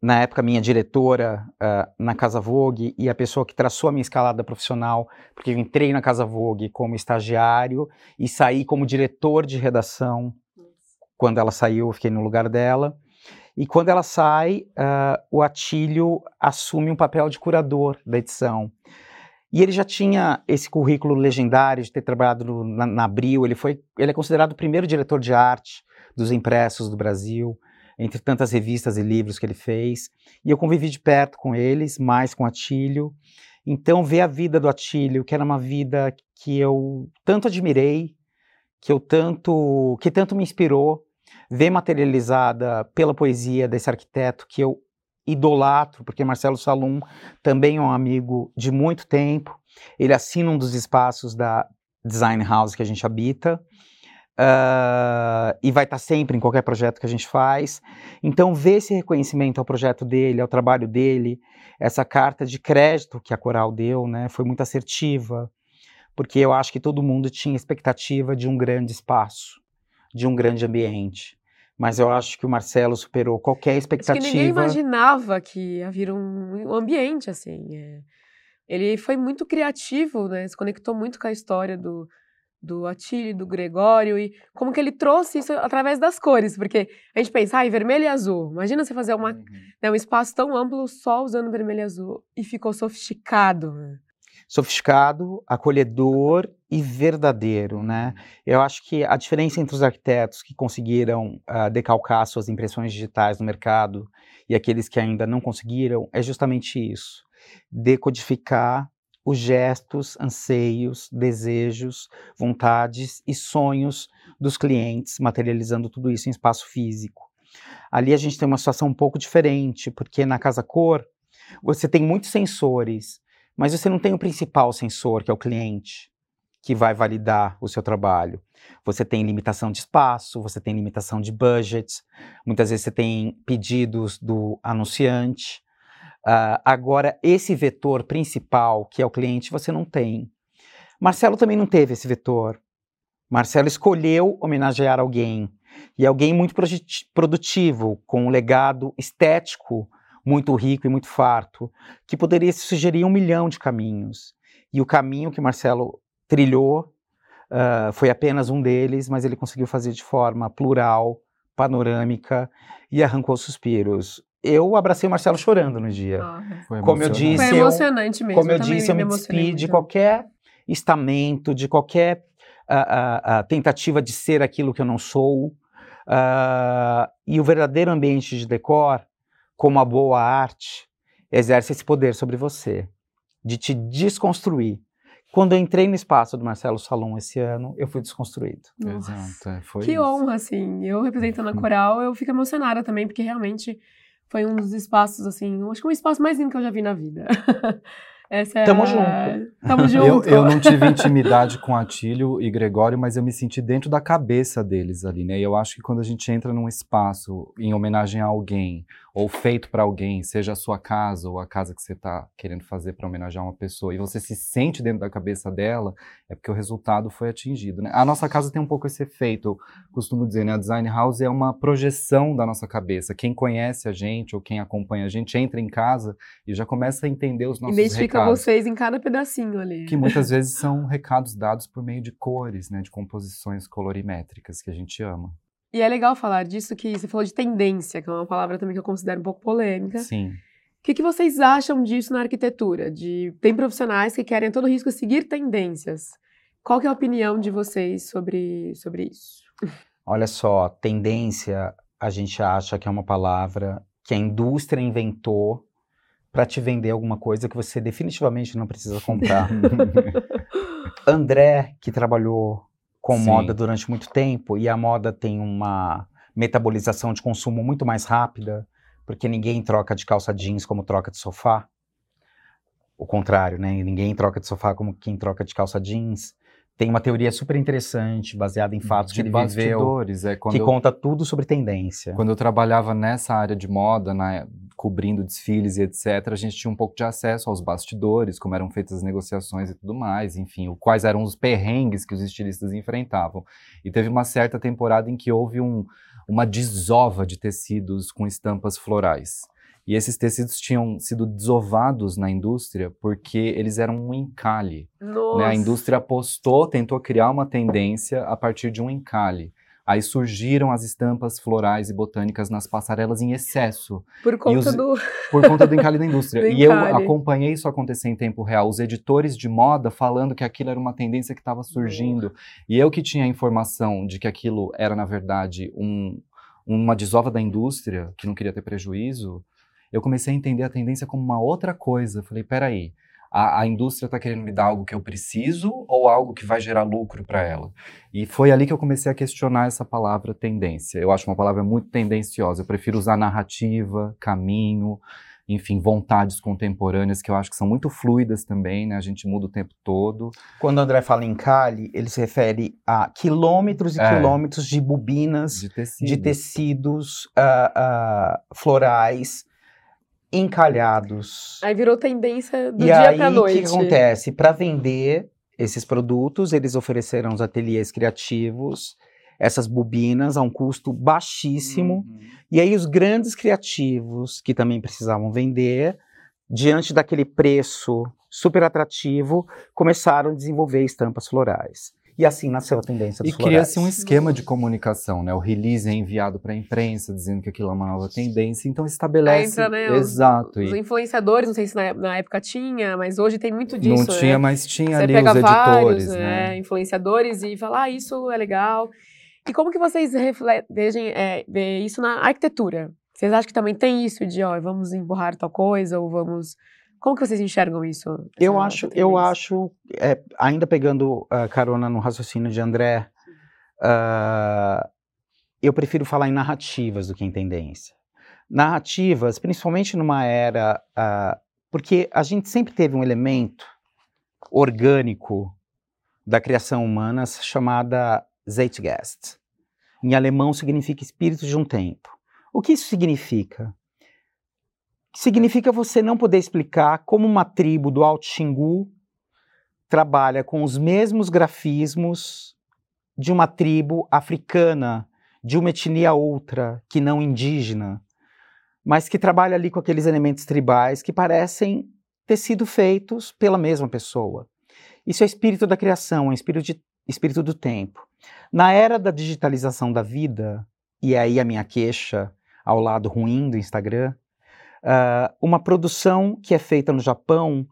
[SPEAKER 2] na época minha diretora uh, na Casa Vogue e a pessoa que traçou a minha escalada profissional, porque eu entrei na Casa Vogue como estagiário e saí como diretor de redação quando ela saiu, eu fiquei no lugar dela. E quando ela sai, uh, o Atílio assume um papel de curador da edição. E ele já tinha esse currículo legendário de ter trabalhado no, na, na Abril. Ele, foi, ele é considerado o primeiro diretor de arte dos impressos do Brasil, entre tantas revistas e livros que ele fez. E eu convivi de perto com eles, mais com Atílio. Então, ver a vida do Atílio, que era uma vida que eu tanto admirei, que eu tanto, que tanto me inspirou, ver materializada pela poesia desse arquiteto que eu idolatro, porque Marcelo Salum também é um amigo de muito tempo. Ele assina um dos espaços da Design House que a gente habita. Uh, e vai estar sempre em qualquer projeto que a gente faz. Então, ver esse reconhecimento ao projeto dele, ao trabalho dele, essa carta de crédito que a Coral deu, né, foi muito assertiva, porque eu acho que todo mundo tinha expectativa de um grande espaço, de um grande ambiente mas eu acho que o Marcelo superou qualquer expectativa.
[SPEAKER 1] Acho que ninguém imaginava que ia vir um, ambiente assim. É. Ele foi muito criativo, né? Se conectou muito com a história do, do Atílio, do Gregório e como que ele trouxe isso através das cores, porque a gente pensa, ah, vermelho e azul. Imagina você fazer uma, uhum. né, um espaço tão amplo só usando vermelho e azul e ficou sofisticado. Né?
[SPEAKER 2] Sofisticado, acolhedor e verdadeiro, né? Eu acho que a diferença entre os arquitetos que conseguiram uh, decalcar suas impressões digitais no mercado e aqueles que ainda não conseguiram é justamente isso: decodificar os gestos, anseios, desejos, vontades e sonhos dos clientes, materializando tudo isso em espaço físico. Ali a gente tem uma situação um pouco diferente, porque na Casa Cor você tem muitos sensores mas você não tem o principal sensor, que é o cliente, que vai validar o seu trabalho. Você tem limitação de espaço, você tem limitação de budget, muitas vezes você tem pedidos do anunciante. Uh, agora, esse vetor principal, que é o cliente, você não tem. Marcelo também não teve esse vetor. Marcelo escolheu homenagear alguém, e alguém muito produtivo, com um legado estético muito rico e muito farto, que poderia sugerir um milhão de caminhos. E o caminho que Marcelo trilhou uh, foi apenas um deles, mas ele conseguiu fazer de forma plural, panorâmica e arrancou suspiros. Eu abracei o Marcelo chorando no dia. Ah, como eu disse,
[SPEAKER 1] foi emocionante mesmo.
[SPEAKER 2] Como eu, eu disse, eu me, me despedi de qualquer estamento, de qualquer uh, uh, tentativa de ser aquilo que eu não sou. e o verdadeiro ambiente de decor, como a boa arte, exerce esse poder sobre você, de te desconstruir. Quando eu entrei no espaço do Marcelo Salom esse ano, eu fui desconstruído.
[SPEAKER 3] Exato, é, foi
[SPEAKER 1] Que
[SPEAKER 3] isso.
[SPEAKER 1] honra, assim. Eu representando a coral, eu fico emocionada também, porque realmente foi um dos espaços, assim, acho que um espaço mais lindo que eu já vi na vida. [laughs]
[SPEAKER 2] Essa é Tamo a... junto.
[SPEAKER 1] Tamo [laughs] junto.
[SPEAKER 3] Eu, eu não tive intimidade com Atílio e Gregório, mas eu me senti dentro da cabeça deles ali, né? E eu acho que quando a gente entra num espaço em homenagem a alguém, ou feito para alguém, seja a sua casa ou a casa que você está querendo fazer para homenagear uma pessoa, e você se sente dentro da cabeça dela, é porque o resultado foi atingido. Né? A nossa casa tem um pouco esse efeito, eu costumo dizer, né? A Design House é uma projeção da nossa cabeça. Quem conhece a gente ou quem acompanha a gente entra em casa e já começa a entender os nossos
[SPEAKER 1] Identifica
[SPEAKER 3] recados.
[SPEAKER 1] vocês em cada pedacinho ali.
[SPEAKER 3] Que muitas vezes são recados dados por meio de cores, né? De composições colorimétricas que a gente ama.
[SPEAKER 1] E é legal falar disso que você falou de tendência, que é uma palavra também que eu considero um pouco polêmica.
[SPEAKER 3] Sim.
[SPEAKER 1] O que, que vocês acham disso na arquitetura? De tem profissionais que querem a todo risco seguir tendências. Qual que é a opinião de vocês sobre, sobre isso? [laughs]
[SPEAKER 2] Olha só, tendência a gente acha que é uma palavra que a indústria inventou para te vender alguma coisa que você definitivamente não precisa comprar. [laughs] André, que trabalhou com Sim. moda durante muito tempo e a moda tem uma metabolização de consumo muito mais rápida, porque ninguém troca de calça jeans como troca de sofá. O contrário, né? Ninguém troca de sofá como quem troca de calça jeans. Tem uma teoria super interessante, baseada em fatos de que ele viveu, é, que eu, conta tudo sobre tendência.
[SPEAKER 3] Quando eu trabalhava nessa área de moda, na, cobrindo desfiles e etc., a gente tinha um pouco de acesso aos bastidores, como eram feitas as negociações e tudo mais, enfim, quais eram os perrengues que os estilistas enfrentavam. E teve uma certa temporada em que houve um, uma desova de tecidos com estampas florais. E esses tecidos tinham sido desovados na indústria porque eles eram um encalhe. Né? A indústria apostou, tentou criar uma tendência a partir de um encalhe. Aí surgiram as estampas florais e botânicas nas passarelas em excesso.
[SPEAKER 1] Por conta os, do. [laughs]
[SPEAKER 3] Por conta do encalhe da indústria. [laughs] e eu acompanhei isso acontecer em tempo real. Os editores de moda falando que aquilo era uma tendência que estava surgindo. E eu que tinha a informação de que aquilo era, na verdade, um, uma desova da indústria, que não queria ter prejuízo, eu comecei a entender a tendência como uma outra coisa. Falei, peraí a, a indústria está querendo me dar algo que eu preciso ou algo que vai gerar lucro para ela? E foi ali que eu comecei a questionar essa palavra tendência. Eu acho uma palavra muito tendenciosa. Eu prefiro usar narrativa, caminho, enfim, vontades contemporâneas que eu acho que são muito fluidas também, né? A gente muda o tempo todo.
[SPEAKER 2] Quando o André fala em cali, ele se refere a quilômetros e é, quilômetros de bobinas, de, tecido. de tecidos uh, uh, florais, encalhados.
[SPEAKER 1] Aí virou tendência do e dia para noite.
[SPEAKER 2] E aí o que acontece? Para vender esses produtos, eles ofereceram os ateliês criativos essas bobinas a um custo baixíssimo. Uhum. E aí os grandes criativos que também precisavam vender, diante daquele preço super atrativo, começaram a desenvolver estampas florais. E assim nasceu a tendência dos
[SPEAKER 3] E cria-se um esquema de comunicação, né? O release é enviado para a imprensa, dizendo que aquilo é uma nova tendência, então estabelece...
[SPEAKER 1] Entra, né,
[SPEAKER 3] Exato.
[SPEAKER 1] Os, os, influenciadores, não sei se na, na, época tinha, mas hoje tem muito disso,
[SPEAKER 3] Não tinha,
[SPEAKER 1] né?
[SPEAKER 3] mas tinha Você ali os editores, vários, né?
[SPEAKER 1] né? Influenciadores e falar, ah, isso é legal. E como que vocês veem é, isso na arquitetura? Vocês acham que também tem isso de, ó, vamos empurrar tal coisa, ou vamos como que vocês enxergam isso?
[SPEAKER 2] Eu acho, eu acho, é, ainda pegando uh, carona no raciocínio de André, uh, eu prefiro falar em narrativas do que em tendência. Narrativas, principalmente numa era, uh, porque a gente sempre teve um elemento orgânico da criação humana chamada Zeitgeist. Em alemão significa espírito de um tempo. O que isso significa? Significa você não poder explicar como uma tribo do Alto Xingu trabalha com os mesmos grafismos de uma tribo africana, de uma etnia outra, que não indígena, mas que trabalha ali com aqueles elementos tribais que parecem ter sido feitos pela mesma pessoa. Isso é espírito da criação, é espírito, de, espírito do tempo. Na era da digitalização da vida, e aí a minha queixa ao lado ruim do Instagram, uh, uma produção que é feita no Japão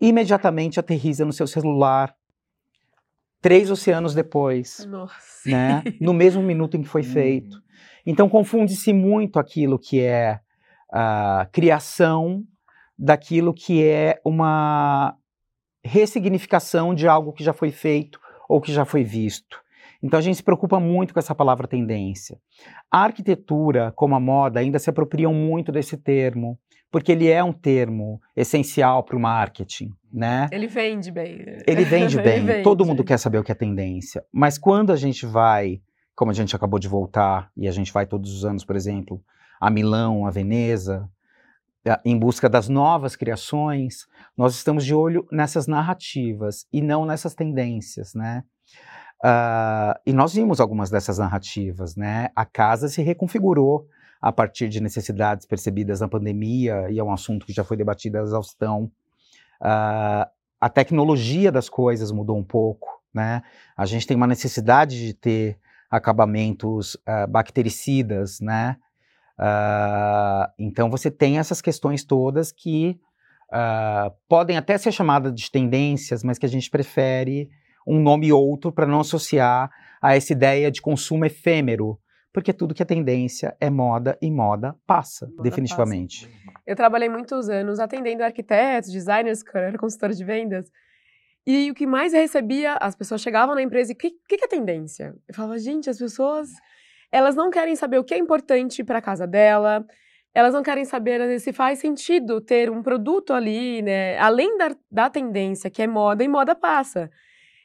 [SPEAKER 2] imediatamente aterriza no seu celular três oceanos depois,
[SPEAKER 1] Nossa.
[SPEAKER 2] né? [laughs] No mesmo minuto em que foi feito. Então confunde-se muito aquilo que é a criação daquilo que é uma ressignificação de algo que já foi feito ou que já foi visto. Então a gente se preocupa muito com essa palavra tendência. A arquitetura, como a moda, ainda se apropriam muito desse termo, porque ele é um termo essencial para o marketing, né?
[SPEAKER 1] Ele vende bem.
[SPEAKER 2] Ele vende [laughs] bem.
[SPEAKER 1] Ele vende.
[SPEAKER 2] Todo mundo quer saber o que é tendência. Mas quando a gente vai, como a gente acabou de voltar e a gente vai todos os anos, por exemplo, a Milão, a Veneza, em busca das novas criações, nós estamos de olho nessas narrativas e não nessas tendências, né? Uh, e nós vimos algumas dessas narrativas, né? A casa se reconfigurou a partir de necessidades percebidas na pandemia, e é um assunto que já foi debatido a exaustão. Uh, a tecnologia das coisas mudou um pouco, né? A gente tem uma necessidade de ter acabamentos uh, bactericidas, né? Então você tem essas questões todas que podem até ser chamadas de tendências, mas que a gente prefere um nome outro para não associar a essa ideia de consumo efêmero, porque tudo que é tendência é moda e moda passa, moda definitivamente.
[SPEAKER 1] Passa. Eu trabalhei muitos anos atendendo arquitetos, designers, era consultora de vendas. E o que mais eu recebia, as pessoas chegavam na empresa e o que, que é tendência? Eu falava, gente, as pessoas elas não querem saber o que é importante para a casa dela, elas não querem saber se faz sentido ter um produto ali, né? Além da, da tendência, que é moda, e moda passa.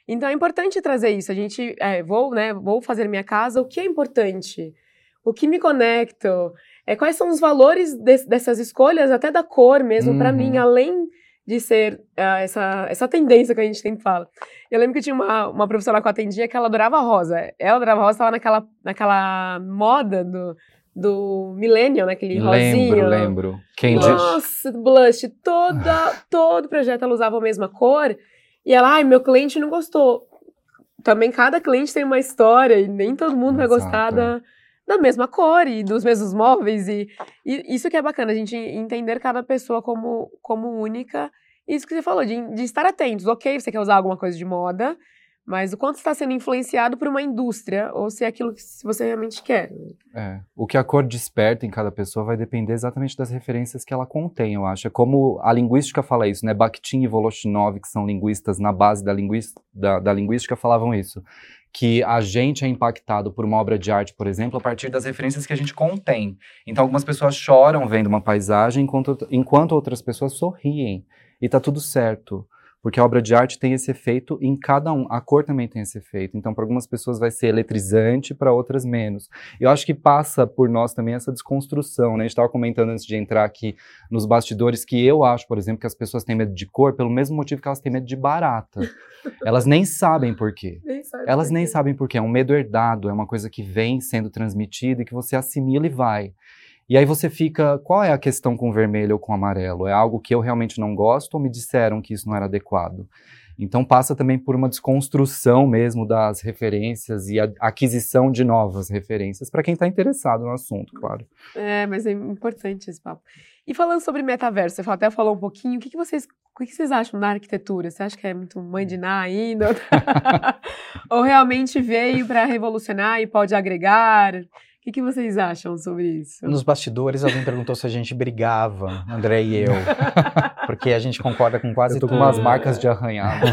[SPEAKER 1] Então é importante trazer isso. A gente, é, vou, né, vou fazer minha casa, o que é importante? O que me conecta? É, quais são os valores de, dessas escolhas, até da cor mesmo, uhum. para mim, além de ser uh, essa, essa tendência que a gente sempre fala. Eu lembro que tinha uma, uma professora que eu atendia que ela adorava rosa. Ela adorava rosa, estava naquela, naquela moda do, do Millennium, naquele
[SPEAKER 3] lembro,
[SPEAKER 1] rosinho.
[SPEAKER 3] Lembro, lembro.
[SPEAKER 1] Quem Nossa, blush. Toda, todo projeto ela usava a mesma cor. E ela, ai, meu cliente não gostou. Também cada cliente tem uma história e nem todo mundo Exato. vai gostar da, da mesma cor e dos mesmos móveis. E, e, isso que é bacana, a gente entender cada pessoa como, como única. Isso que você falou, de, de estar atentos. Ok, você quer usar alguma coisa de moda, mas o quanto está sendo influenciado por uma indústria, ou se é aquilo que você realmente quer. Né?
[SPEAKER 3] É, o que a cor desperta em cada pessoa vai depender exatamente das referências que ela contém, eu acho. É como a linguística fala isso, né? Bakhtin e Voloshinov, que são linguistas na base da, da, da linguística, falavam isso que a gente é impactado por uma obra de arte, por exemplo, a partir das referências que a gente contém. Então, algumas pessoas choram vendo uma paisagem, enquanto, enquanto outras pessoas sorriem. E tá tudo certo. Porque a obra de arte tem esse efeito em cada um. A cor também tem esse efeito. Então, para algumas pessoas vai ser eletrizante, para outras menos. Eu acho que passa por nós também essa desconstrução, né? A gente estava comentando antes de entrar aqui nos bastidores que eu acho, por exemplo, que as pessoas têm medo de cor pelo mesmo motivo que elas têm medo de barata. [laughs] elas nem sabem por quê.
[SPEAKER 1] Nem sabe
[SPEAKER 3] elas nem sabem por quê. É um medo herdado, é uma coisa que vem sendo transmitida e que você assimila e vai. E aí você fica, qual é a questão com o vermelho ou com o amarelo? É algo que eu realmente não gosto ou me disseram que isso não era adequado? Então passa também por uma desconstrução mesmo das referências e a aquisição de novas referências para quem está interessado no assunto, claro.
[SPEAKER 1] É, mas é importante esse papo. E falando sobre metaverso, você até falou um pouquinho, o que, que vocês, o que, vocês acham da arquitetura? Você acha que é muito mãe de Ná ainda? [laughs] ou realmente veio para revolucionar e pode agregar? Que, que vocês acham sobre isso?
[SPEAKER 2] Nos bastidores, alguém perguntou se a gente brigava, André e eu. porque a gente concorda com quase
[SPEAKER 3] eu tô
[SPEAKER 2] tudo.
[SPEAKER 3] com umas marcas de arranhado.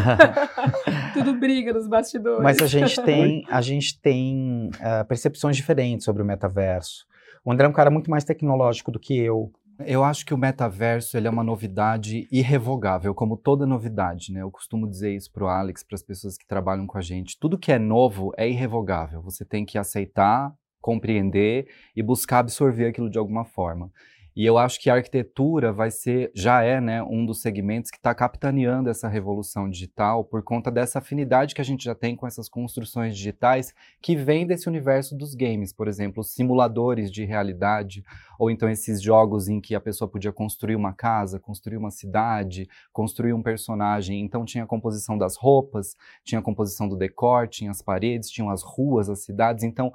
[SPEAKER 3] [laughs]
[SPEAKER 1] tudo briga nos bastidores.
[SPEAKER 2] Mas a gente [laughs] tem, a gente tem uh, percepções diferentes sobre o metaverso. O André é um cara muito mais tecnológico do que eu.
[SPEAKER 3] Eu acho que o metaverso ele é uma novidade irrevogável, como toda novidade, né? Eu costumo dizer isso para o Alex, para as pessoas que trabalham com a gente. Tudo que é novo é irrevogável. Você tem que aceitar, compreender e buscar absorver aquilo de alguma forma. E eu acho que a arquitetura vai ser, já é, né, um dos segmentos que está capitaneando essa revolução digital por conta dessa afinidade que a gente já tem com essas construções digitais que vem desse universo dos games, por exemplo, simuladores de realidade, ou então esses jogos em que a pessoa podia construir uma casa, construir uma cidade, construir um personagem. Então tinha a composição das roupas, tinha a composição do decor, tinha as paredes, tinham as ruas, as cidades. Então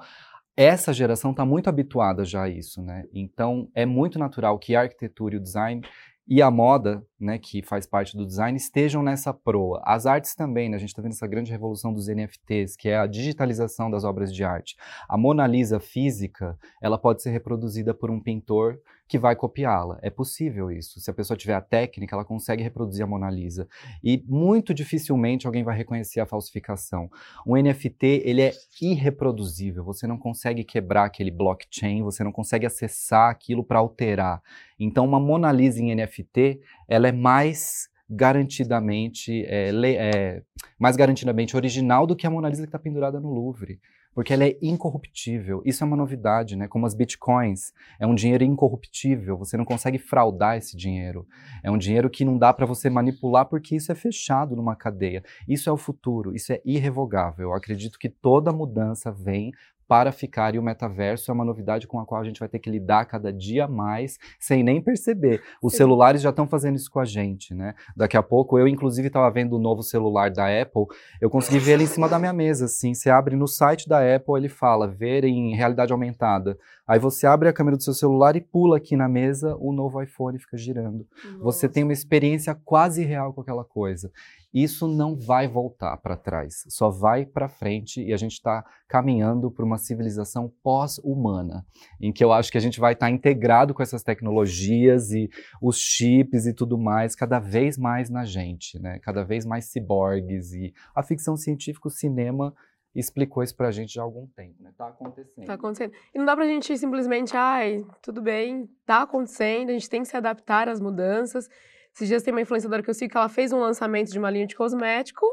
[SPEAKER 3] essa geração está muito habituada já a isso, né? Então é muito natural que a arquitetura e o design e a moda, né, que faz parte do design, estejam nessa proa. As artes também, né, a gente está vendo essa grande revolução dos NFTs, que é a digitalização das obras de arte. A Mona Lisa física, ela pode ser reproduzida por um pintor que vai copiá-la. É possível isso. Se a pessoa tiver a técnica, ela consegue reproduzir a Mona Lisa. E muito dificilmente alguém vai reconhecer a falsificação. Um NFT, ele é irreproduzível. Você não consegue quebrar aquele blockchain, você não consegue acessar aquilo para alterar. Então, uma Mona Lisa em NFT, ela é mais garantidamente é, é, mais garantidamente original do que a Mona Lisa que está pendurada no Louvre porque ela é incorruptível. Isso é uma novidade, né? Como as bitcoins, é um dinheiro incorruptível, você não consegue fraudar esse dinheiro. É um dinheiro que não dá para você manipular porque isso é fechado numa cadeia. Isso é o futuro, isso é irrevogável. Eu acredito que toda mudança vem para ficar e o metaverso é uma novidade com a qual a gente vai ter que lidar cada dia mais sem nem perceber. Os Sim. celulares já estão fazendo isso com a gente, né? Daqui a pouco eu inclusive estava vendo o novo celular da Apple, eu consegui ver ele em cima da minha mesa, assim, você abre no site da Apple, ele fala ver em realidade aumentada. Aí você abre a câmera do seu celular e pula aqui na mesa, o novo iPhone fica girando. Nossa. Você tem uma experiência quase real com aquela coisa. Isso não vai voltar para trás, só vai para frente e a gente está caminhando para uma civilização pós-humana, em que eu acho que a gente vai estar tá integrado com essas tecnologias e os chips e tudo mais, cada vez mais na gente, né? Cada vez mais ciborgues e a ficção científica, o cinema explicou isso pra gente já há algum tempo, né? Tá acontecendo.
[SPEAKER 1] Tá acontecendo. E não dá pra gente simplesmente, ai, tudo bem, tá acontecendo, a gente tem que se adaptar às mudanças. Esses dias tem uma influenciadora que eu sigo que ela fez um lançamento de uma linha de cosmético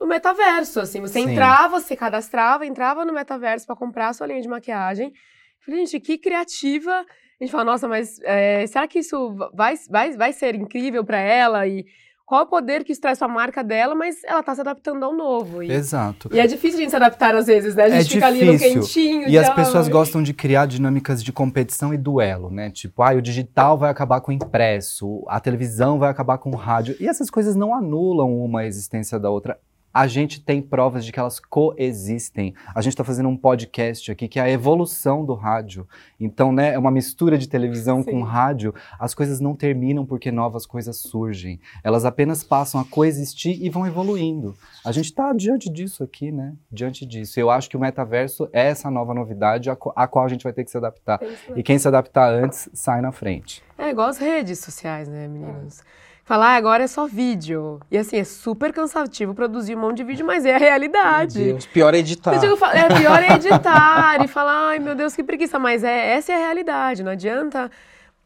[SPEAKER 1] no metaverso, assim. Você Sim. entrava, você cadastrava, entrava no metaverso para comprar a sua linha de maquiagem. Falei, gente, que criativa. A gente fala, nossa, mas é, será que isso vai, vai, vai ser incrível para ela? E qual o poder que isso traz para a marca dela, mas ela está se adaptando ao novo. E,
[SPEAKER 3] Exato.
[SPEAKER 1] E é difícil a gente se adaptar às vezes, né? A gente
[SPEAKER 3] é
[SPEAKER 1] fica difícil. ali no quentinho.
[SPEAKER 3] E as pessoas gostam de criar dinâmicas de competição e duelo, né? Tipo, ah, o digital vai acabar com o impresso, a televisão vai acabar com o rádio. E essas coisas não anulam uma a existência da outra a gente tem provas de que elas coexistem. A gente está fazendo um podcast aqui que é a evolução do rádio. Então, né, é uma mistura de televisão Sim. com rádio. As coisas não terminam porque novas coisas surgem. Elas apenas passam a coexistir e vão evoluindo. A gente está diante disso aqui, né? Diante disso. Eu acho que o metaverso é essa nova novidade a, a qual a gente vai ter que se adaptar. E quem se adaptar antes sai na frente.
[SPEAKER 1] É igual as redes sociais, né, meninos? É falar ah, agora é só vídeo. E assim, é super cansativo produzir um monte de vídeo, mas é a realidade.
[SPEAKER 2] Deus, pior é editar.
[SPEAKER 1] Digo, é pior é editar e falar, ai meu Deus, que preguiça. Mas é, essa é a realidade, não adianta.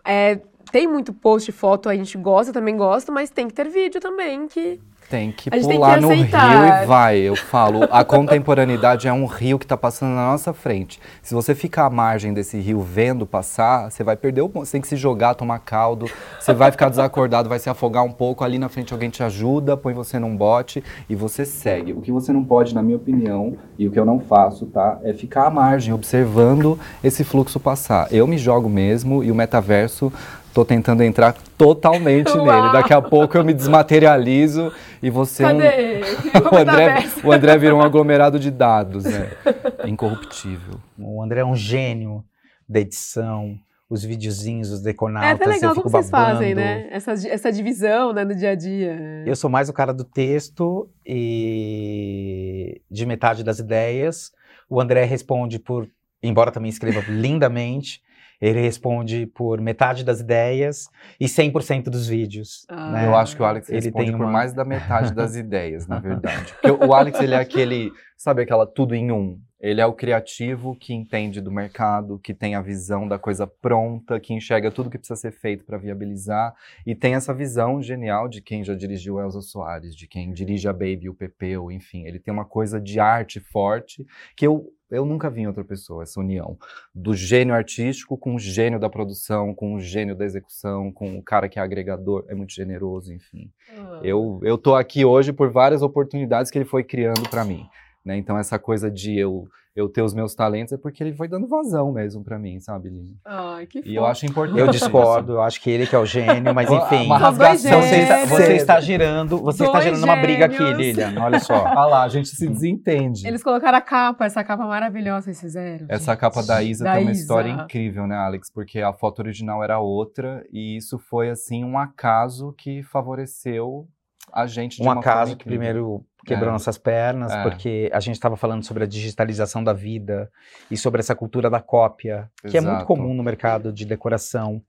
[SPEAKER 1] É, tem muito post, foto, a gente gosta, também gosta, mas tem que ter vídeo também, que
[SPEAKER 3] tem que pular tem que no rio e vai. Eu falo, a contemporaneidade é um rio que está passando na nossa frente. Se você ficar à margem desse rio vendo passar, você vai perder o Você tem que se jogar, tomar caldo, você vai ficar desacordado, vai se afogar um pouco. Ali na frente alguém te ajuda, põe você num bote e você segue. O que você não pode, na minha opinião, e o que eu não faço, tá? É ficar à margem, observando esse fluxo passar. Eu me jogo mesmo e o metaverso Tô tentando entrar totalmente Uau. nele. Daqui a pouco eu me desmaterializo e você
[SPEAKER 1] Cadê?
[SPEAKER 3] Um... [laughs] o, André, o André virou um aglomerado de dados, né? [laughs] Incorruptível.
[SPEAKER 2] O André é um gênio da edição, os videozinhos, os deconautas.
[SPEAKER 1] É até legal como vocês fazem, né? Essa, essa divisão né, no dia a dia.
[SPEAKER 2] Eu sou mais o cara do texto e de metade das ideias. O André responde por, embora também escreva lindamente, ele responde por metade das ideias e 100% dos vídeos. Ah.
[SPEAKER 3] Né? Eu acho que o Alex ele responde tem por uma... mais da metade das [laughs] ideias, na verdade. Porque o Alex, ele é aquele, sabe aquela tudo em um? Ele é o criativo que entende do mercado, que tem a visão da coisa pronta, que enxerga tudo que precisa ser feito para viabilizar e tem essa visão genial de quem já dirigiu Elza Soares, de quem dirige a Baby, o Pepeu, enfim. Ele tem uma coisa de arte forte que eu eu nunca vi em outra pessoa essa união do gênio artístico com o gênio da produção, com o gênio da execução, com o cara que é agregador, é muito generoso, enfim.
[SPEAKER 1] Ah.
[SPEAKER 3] Eu, eu tô aqui hoje por várias oportunidades que ele foi criando para mim. Né? Então, essa coisa de eu, eu ter os meus talentos é porque ele foi dando vazão mesmo para mim, sabe, Lili?
[SPEAKER 1] Ai, que
[SPEAKER 3] E eu acho importante.
[SPEAKER 2] Eu discordo, eu acho que ele que é o gênio, mas enfim.
[SPEAKER 3] uma rasgação
[SPEAKER 2] Você está, você está girando, você está
[SPEAKER 1] Dois
[SPEAKER 2] gerando uma briga aqui. Lilian. Olha só. [laughs]
[SPEAKER 3] Ah lá, a gente se desentende.
[SPEAKER 1] Eles colocaram a capa, essa capa maravilhosa que vocês fizeram.
[SPEAKER 3] Essa
[SPEAKER 1] gente.
[SPEAKER 3] capa da Isa
[SPEAKER 1] Da
[SPEAKER 3] tem uma
[SPEAKER 1] Isa.
[SPEAKER 3] história incrível, né, Alex? Porque a foto original era outra e isso foi, assim, um acaso que favoreceu a gente de
[SPEAKER 2] Um
[SPEAKER 3] uma forma
[SPEAKER 2] acaso que primeiro quebrou
[SPEAKER 3] É.
[SPEAKER 2] nossas pernas,
[SPEAKER 3] É.
[SPEAKER 2] porque a gente estava falando sobre a digitalização da vida e sobre essa cultura da cópia, que é muito
[SPEAKER 3] Exato.
[SPEAKER 2] comum no mercado de decoração.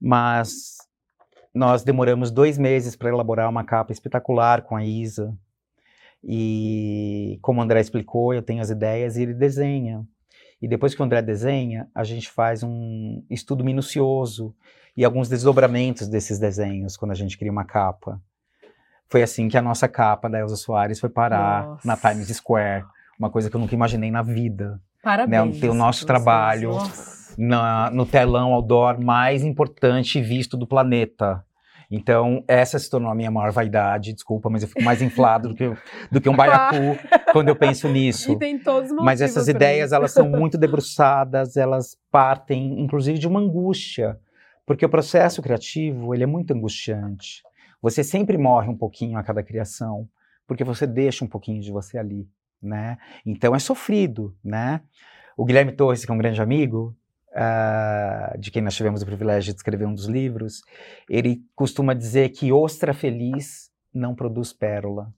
[SPEAKER 2] Mas nós demoramos dois meses para elaborar uma capa espetacular com a Isa. E como o André explicou, eu tenho as ideias e ele desenha. E depois que o André desenha, a gente faz um estudo minucioso e alguns desdobramentos desses desenhos quando a gente cria uma capa. Foi assim que a nossa capa da Elza Soares foi parar
[SPEAKER 1] Nossa.
[SPEAKER 2] na Times Square. Uma coisa que eu nunca imaginei na vida.
[SPEAKER 1] Parabéns.
[SPEAKER 2] né, tem o nosso trabalho. Na, no telão outdoor mais importante visto do planeta. Então, essa se tornou a minha maior vaidade. Desculpa, mas eu fico mais inflado do que, do que um baiacu quando eu penso nisso. [laughs]
[SPEAKER 1] E tem todos os
[SPEAKER 2] Mas essas ideias,
[SPEAKER 1] isso.
[SPEAKER 2] elas são [laughs] muito debruçadas, elas partem, inclusive, de uma angústia. Porque o processo criativo, ele é muito angustiante. Você sempre morre um pouquinho a cada criação, porque você deixa um pouquinho de você ali, né? Então é sofrido, né? O Guilherme Torres, que é um grande amigo, ah, de quem nós tivemos o privilégio de escrever um dos livros, ele costuma dizer que ostra feliz não produz pérola.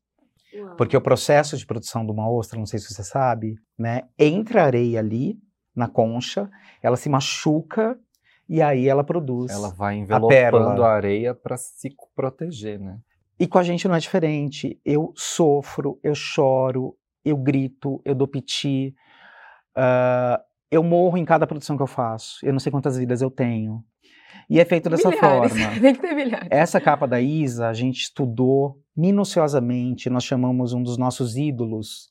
[SPEAKER 1] Uau.
[SPEAKER 2] Porque o processo de produção de uma ostra, não sei se você sabe, né? Entra areia ali na concha, ela se machuca e aí ela produz.
[SPEAKER 3] Ela vai envelopando a, areia para se proteger, né?
[SPEAKER 2] E com a gente não é diferente. Eu sofro, eu choro, eu grito, eu dou piti. ah, eu morro em cada produção que eu faço. Eu não sei quantas vidas eu tenho. E é feito dessa
[SPEAKER 1] Milhares.
[SPEAKER 2] forma. [laughs]
[SPEAKER 1] Tem que ter milhares.
[SPEAKER 2] Essa capa da Isa, a gente estudou minuciosamente, nós chamamos um dos nossos ídolos,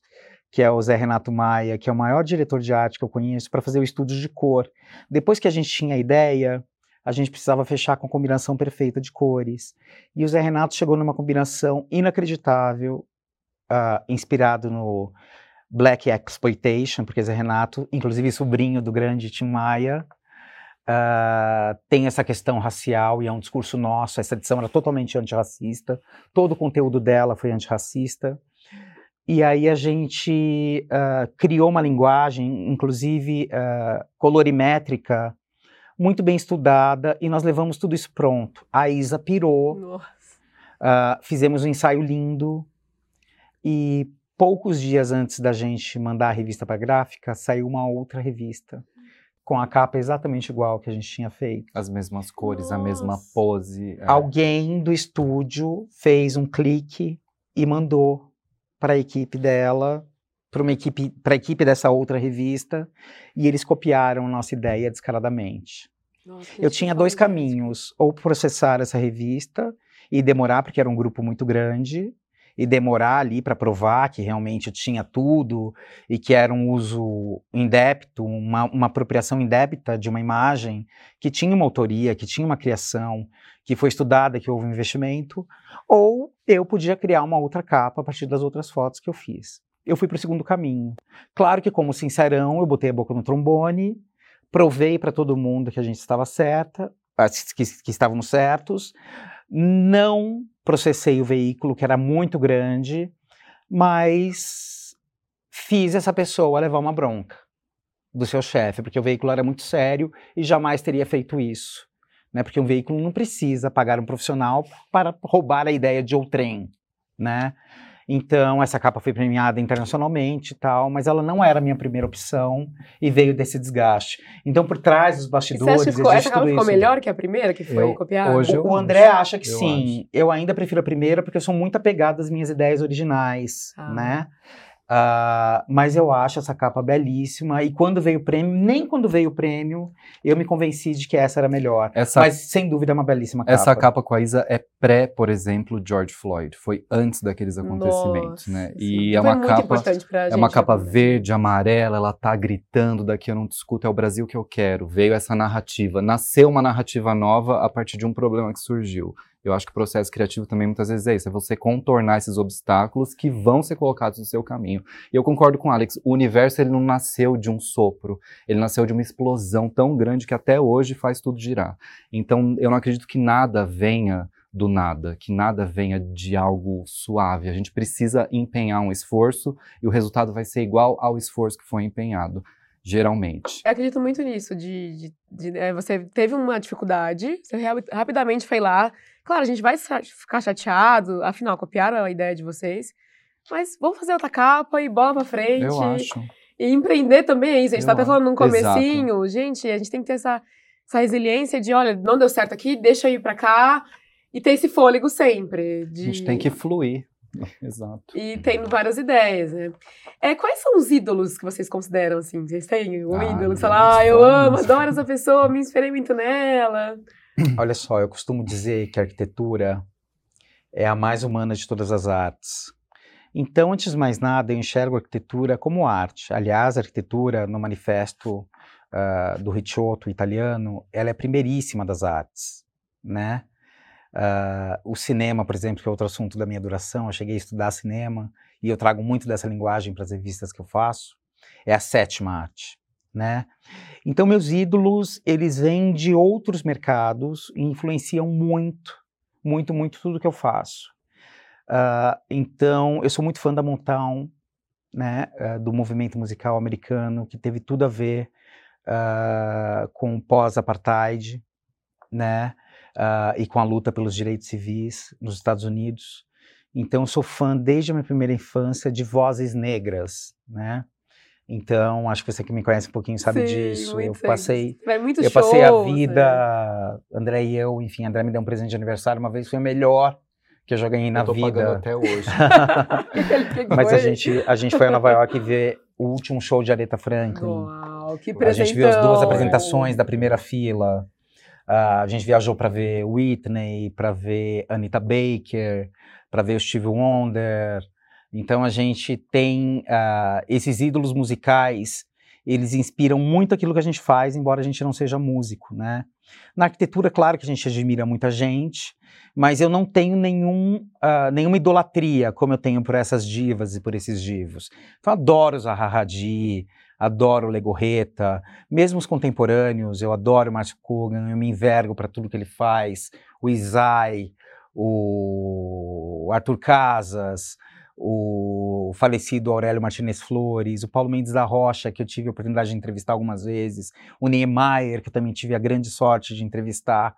[SPEAKER 2] que é o Zé Renato Maia, que é o maior diretor de arte que eu conheço, para fazer o estudo de cor. Depois que a gente tinha a ideia, a gente precisava fechar com a combinação perfeita de cores. E o Zé Renato chegou numa combinação inacreditável, ah, inspirado no Black Exploitation, porque Zé Renato, inclusive sobrinho do grande Tim Maia, ah, tem essa questão racial e é um discurso nosso. Essa edição era totalmente antirracista, todo o conteúdo dela foi antirracista. E aí a gente ah, criou uma linguagem, inclusive ah, colorimétrica, muito bem estudada, e nós levamos tudo isso pronto. A Isa pirou,
[SPEAKER 1] Nossa.
[SPEAKER 2] ah, fizemos um ensaio lindo, e poucos dias antes da gente mandar a revista para a gráfica, saiu uma outra revista, com a capa exatamente igual que a gente tinha feito.
[SPEAKER 3] As mesmas cores, a mesma
[SPEAKER 1] Nossa.
[SPEAKER 3] pose. é.
[SPEAKER 2] Alguém do estúdio fez um clique e mandou para a equipe dela, para uma equipe, para a equipe dessa outra revista, e eles copiaram nossa ideia descaradamente.
[SPEAKER 1] Nossa,
[SPEAKER 2] Eu tinha dois caminhos, ou processar essa revista e demorar, porque era um grupo muito grande, e demorar ali para provar que realmente tinha tudo e que era um uso indébito, uma, uma apropriação indébita de uma imagem que tinha uma autoria, que tinha uma criação, que foi estudada, que houve um investimento, ou eu podia criar uma outra capa a partir das outras fotos que eu fiz. Eu fui para o segundo caminho. Claro que, como sincerão, eu botei a boca no trombone, provei para todo mundo que a gente estava certa, que, que estávamos certos, não processei o veículo, que era muito grande, mas fiz essa pessoa levar uma bronca do seu chefe, porque o veículo era muito sério e jamais teria feito isso. Né? Porque um veículo não precisa pagar um profissional para roubar a ideia de outrem, né? Então, essa capa foi premiada internacionalmente e tal, mas ela não era a minha primeira opção e veio desse desgaste. Então, por trás dos
[SPEAKER 1] E
[SPEAKER 2] bastidores,
[SPEAKER 1] Você acha que essa capa
[SPEAKER 2] tudo
[SPEAKER 1] ficou
[SPEAKER 2] isso.
[SPEAKER 1] melhor que a primeira que foi
[SPEAKER 3] Eu-
[SPEAKER 1] copiada?
[SPEAKER 3] hoje
[SPEAKER 2] O, o André
[SPEAKER 3] acho,
[SPEAKER 2] acha que
[SPEAKER 3] eu
[SPEAKER 2] sim. Eu ainda prefiro a primeira porque eu sou muito apegado às minhas ideias originais,
[SPEAKER 1] Ah.
[SPEAKER 2] né? Uh, mas eu acho essa capa belíssima. E quando veio o prêmio, nem quando veio o prêmio, eu me convenci de que essa era melhor.
[SPEAKER 3] Essa,
[SPEAKER 2] mas sem dúvida é uma belíssima capa.
[SPEAKER 3] Essa capa com a Isa é pré, por exemplo, George Floyd. Foi antes daqueles acontecimentos,
[SPEAKER 1] Nossa,
[SPEAKER 3] né?
[SPEAKER 1] sim.
[SPEAKER 3] E é
[SPEAKER 1] Foi
[SPEAKER 3] uma
[SPEAKER 1] muito
[SPEAKER 3] capa. É
[SPEAKER 1] gente,
[SPEAKER 3] uma capa
[SPEAKER 1] né?
[SPEAKER 3] verde, amarela, ela tá gritando, daqui eu não discuto, é o Brasil que eu quero. Veio essa narrativa, nasceu uma narrativa nova a partir de um problema que surgiu. Eu acho que o processo criativo também muitas vezes é isso, é você contornar esses obstáculos que vão ser colocados no seu caminho. E eu concordo com o Alex, o universo ele não nasceu de um sopro, ele nasceu de uma explosão tão grande que até hoje faz tudo girar. Então eu não acredito que nada venha do nada, que nada venha de algo suave. A gente precisa empenhar um esforço e o resultado vai ser igual ao esforço que foi empenhado, geralmente.
[SPEAKER 1] Eu acredito muito nisso, de, de- de, é, você teve uma dificuldade, você rapidamente foi lá. Claro, a gente vai ficar chateado, afinal, copiaram a ideia de vocês. Mas vamos fazer outra capa e bola pra frente.
[SPEAKER 3] Eu acho.
[SPEAKER 1] E empreender também é isso. A gente
[SPEAKER 3] Eu
[SPEAKER 1] tá até falando num comecinho. Gente, a gente tem que ter essa, essa resiliência de, olha, não deu certo aqui, deixa eu ir pra cá. E ter esse fôlego sempre. De...
[SPEAKER 3] A gente tem que fluir. [laughs] Exato.
[SPEAKER 1] E tendo várias ideias, né? É, quais são os ídolos que vocês consideram, assim? Vocês têm um
[SPEAKER 3] Ah,
[SPEAKER 1] ídolo que fala, ah, eu amo, adoro essa pessoa, me inspirei muito nela. [clears throat]
[SPEAKER 2] Olha só, eu costumo dizer que a arquitetura é a mais humana de todas as artes. Então, antes de mais nada, eu enxergo a arquitetura como arte. Aliás, a arquitetura, no manifesto ah, do Ricciotto italiano, ela é a primeiríssima das artes, né? Ah, o cinema, por exemplo, que é outro assunto da minha duração, eu cheguei a estudar cinema e eu trago muito dessa linguagem para as revistas que eu faço, é a sétima arte, né? Então, meus ídolos, eles vêm de outros mercados e influenciam muito, muito, muito tudo que eu faço. Ah, então, eu sou muito fã da Motown, né, ah, do movimento musical americano, que teve tudo a ver com pós-apartheid, né, ah, e com a luta pelos direitos civis nos Estados Unidos. Então, eu sou fã desde a minha primeira infância de vozes negras, né? Então, acho que você que me conhece um pouquinho sabe
[SPEAKER 1] Sim,
[SPEAKER 2] disso. Eu passei
[SPEAKER 1] Vai muito
[SPEAKER 2] eu passei a vida,
[SPEAKER 1] né?
[SPEAKER 2] André e eu, enfim, André me deu um presente de aniversário uma vez, foi o melhor que eu já ganhei na
[SPEAKER 3] eu tô pagando
[SPEAKER 2] vida.
[SPEAKER 3] até hoje. [laughs] [laughs]
[SPEAKER 2] Mas a gente, a gente foi a Nova York ver o último show de Aretha Franklin.
[SPEAKER 1] Uau, que
[SPEAKER 2] A
[SPEAKER 1] presentão.
[SPEAKER 2] gente viu as duas apresentações da primeira fila. Ah, a gente viajou para ver Whitney, para ver Anita Baker, para ver o Steve Wonder. Então a gente tem ah, esses ídolos musicais, eles inspiram muito aquilo que a gente faz, embora a gente não seja músico, né? Na arquitetura, claro que a gente admira muita gente, mas eu não tenho nenhum, ah, nenhuma idolatria como eu tenho por essas divas e por esses divos. Eu adoro Zaha Hadid, adoro Legorreta, mesmo os contemporâneos, eu adoro Márcio Kogan, eu me envergo para tudo que ele faz, o Isai, o Arthur Casas, o falecido Aurélio Martinez Flores, o Paulo Mendes da Rocha, que eu tive a oportunidade de entrevistar algumas vezes, o Niemeyer, que eu também tive a grande sorte de entrevistar.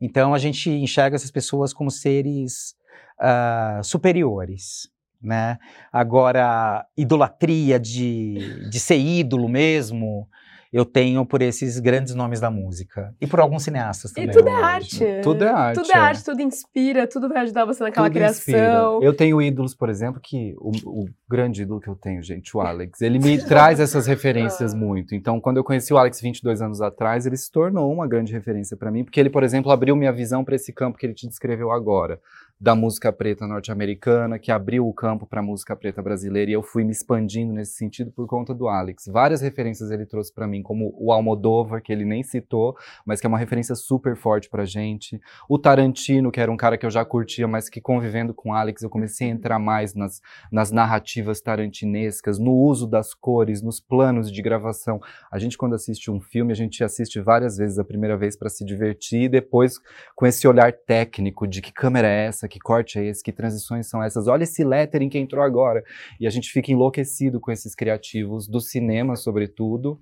[SPEAKER 2] Então a gente enxerga essas pessoas como seres ah, superiores. Né? Agora, idolatria de, de ser ídolo mesmo, eu tenho por esses grandes nomes da música. E por alguns cineastas
[SPEAKER 1] E
[SPEAKER 2] também.
[SPEAKER 1] tudo é arte.
[SPEAKER 3] Tudo é arte,
[SPEAKER 1] Tudo é
[SPEAKER 3] é.
[SPEAKER 1] arte, tudo inspira, tudo vai ajudar você naquela
[SPEAKER 3] Tudo
[SPEAKER 1] criação.
[SPEAKER 3] inspira. Eu tenho ídolos, por exemplo, que o, o grande ídolo que eu tenho, gente, o Alex, ele me traz essas referências [laughs] muito. Então, quando eu conheci o Alex 22 anos atrás, ele se tornou uma grande referência para mim, porque ele, por exemplo, abriu minha visão para esse campo que ele te descreveu agora, da música preta norte-americana, que abriu o campo para a música preta brasileira, e eu fui me expandindo nesse sentido por conta do Alex. Várias referências ele trouxe para mim, como o Almodóvar, que ele nem citou, mas que é uma referência super forte pra gente. O Tarantino, que era um cara que eu já curtia, mas que convivendo com o Alex, eu comecei a entrar mais nas, nas narrativas tarantinescas, no uso das cores, nos planos de gravação. A gente, quando assiste um filme, a gente assiste várias vezes a primeira vez para se divertir, e depois com esse olhar técnico de que câmera é essa, que corte é esse, que transições são essas, olha esse lettering que entrou agora. E a gente fica enlouquecido com esses criativos do cinema, sobretudo.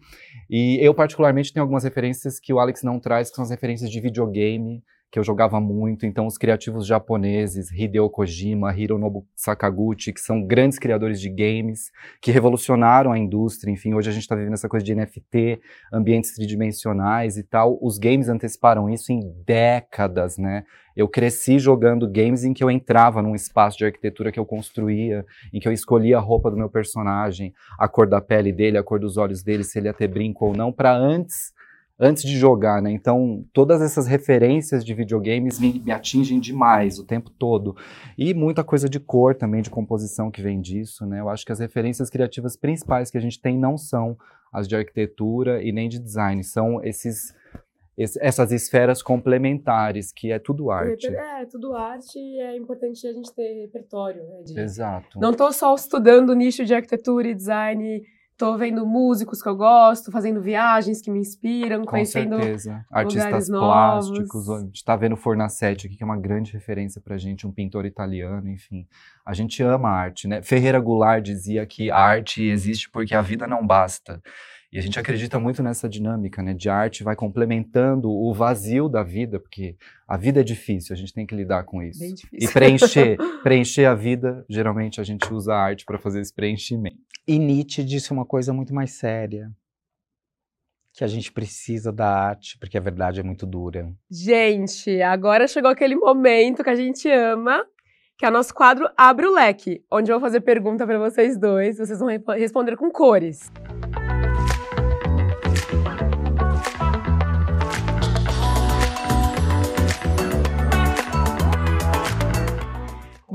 [SPEAKER 3] E eu, particularmente, tenho algumas referências que o Alex não traz, que são as referências de videogame, que eu jogava muito. Então, os criativos japoneses, Hideo Kojima, Hironobu Sakaguchi, que são grandes criadores de games, que revolucionaram a indústria. Enfim, hoje a gente está vivendo essa coisa de NFT, ambientes tridimensionais e tal. Os games anteciparam isso em décadas, né? Eu cresci jogando games em que eu entrava num espaço de arquitetura que eu construía, em que eu escolhia a roupa do meu personagem, a cor da pele dele, a cor dos olhos dele, se ele ia ter brinco ou não, para antes antes de jogar, né? Então, todas essas referências de videogames me, me, atingem demais o tempo todo. E muita coisa de cor também, de composição que vem disso, né? Eu acho que as referências criativas principais que a gente tem não são as de arquitetura e nem de design, são esses essas esferas complementares, que é tudo arte.
[SPEAKER 1] É, é, tudo arte e é importante a gente ter repertório, né?
[SPEAKER 3] De... Exato.
[SPEAKER 1] Não estou só estudando o nicho de arquitetura e design, estou vendo músicos que eu gosto, fazendo viagens que me inspiram,
[SPEAKER 3] Com
[SPEAKER 1] conhecendo
[SPEAKER 3] certeza. artistas plásticos. A gente está vendo Fornacetti aqui, que é uma grande referência para a gente, um pintor italiano, enfim. A gente ama a arte, né? Ferreira Goulart dizia que a arte existe porque a vida não basta. E a gente acredita muito nessa dinâmica, né, de arte vai complementando o vazio da vida, porque a vida é difícil, a gente tem que lidar com isso.
[SPEAKER 1] Bem difícil.
[SPEAKER 3] E preencher, [laughs] preencher a vida, geralmente a gente usa a arte para fazer esse preenchimento.
[SPEAKER 2] E Nietzsche disse uma coisa muito mais séria, que a gente precisa da arte, porque a verdade é muito dura.
[SPEAKER 1] Gente, agora chegou aquele momento que a gente ama, que é o nosso quadro Abre o Leque, onde eu vou fazer pergunta para vocês dois, vocês vão responder com cores.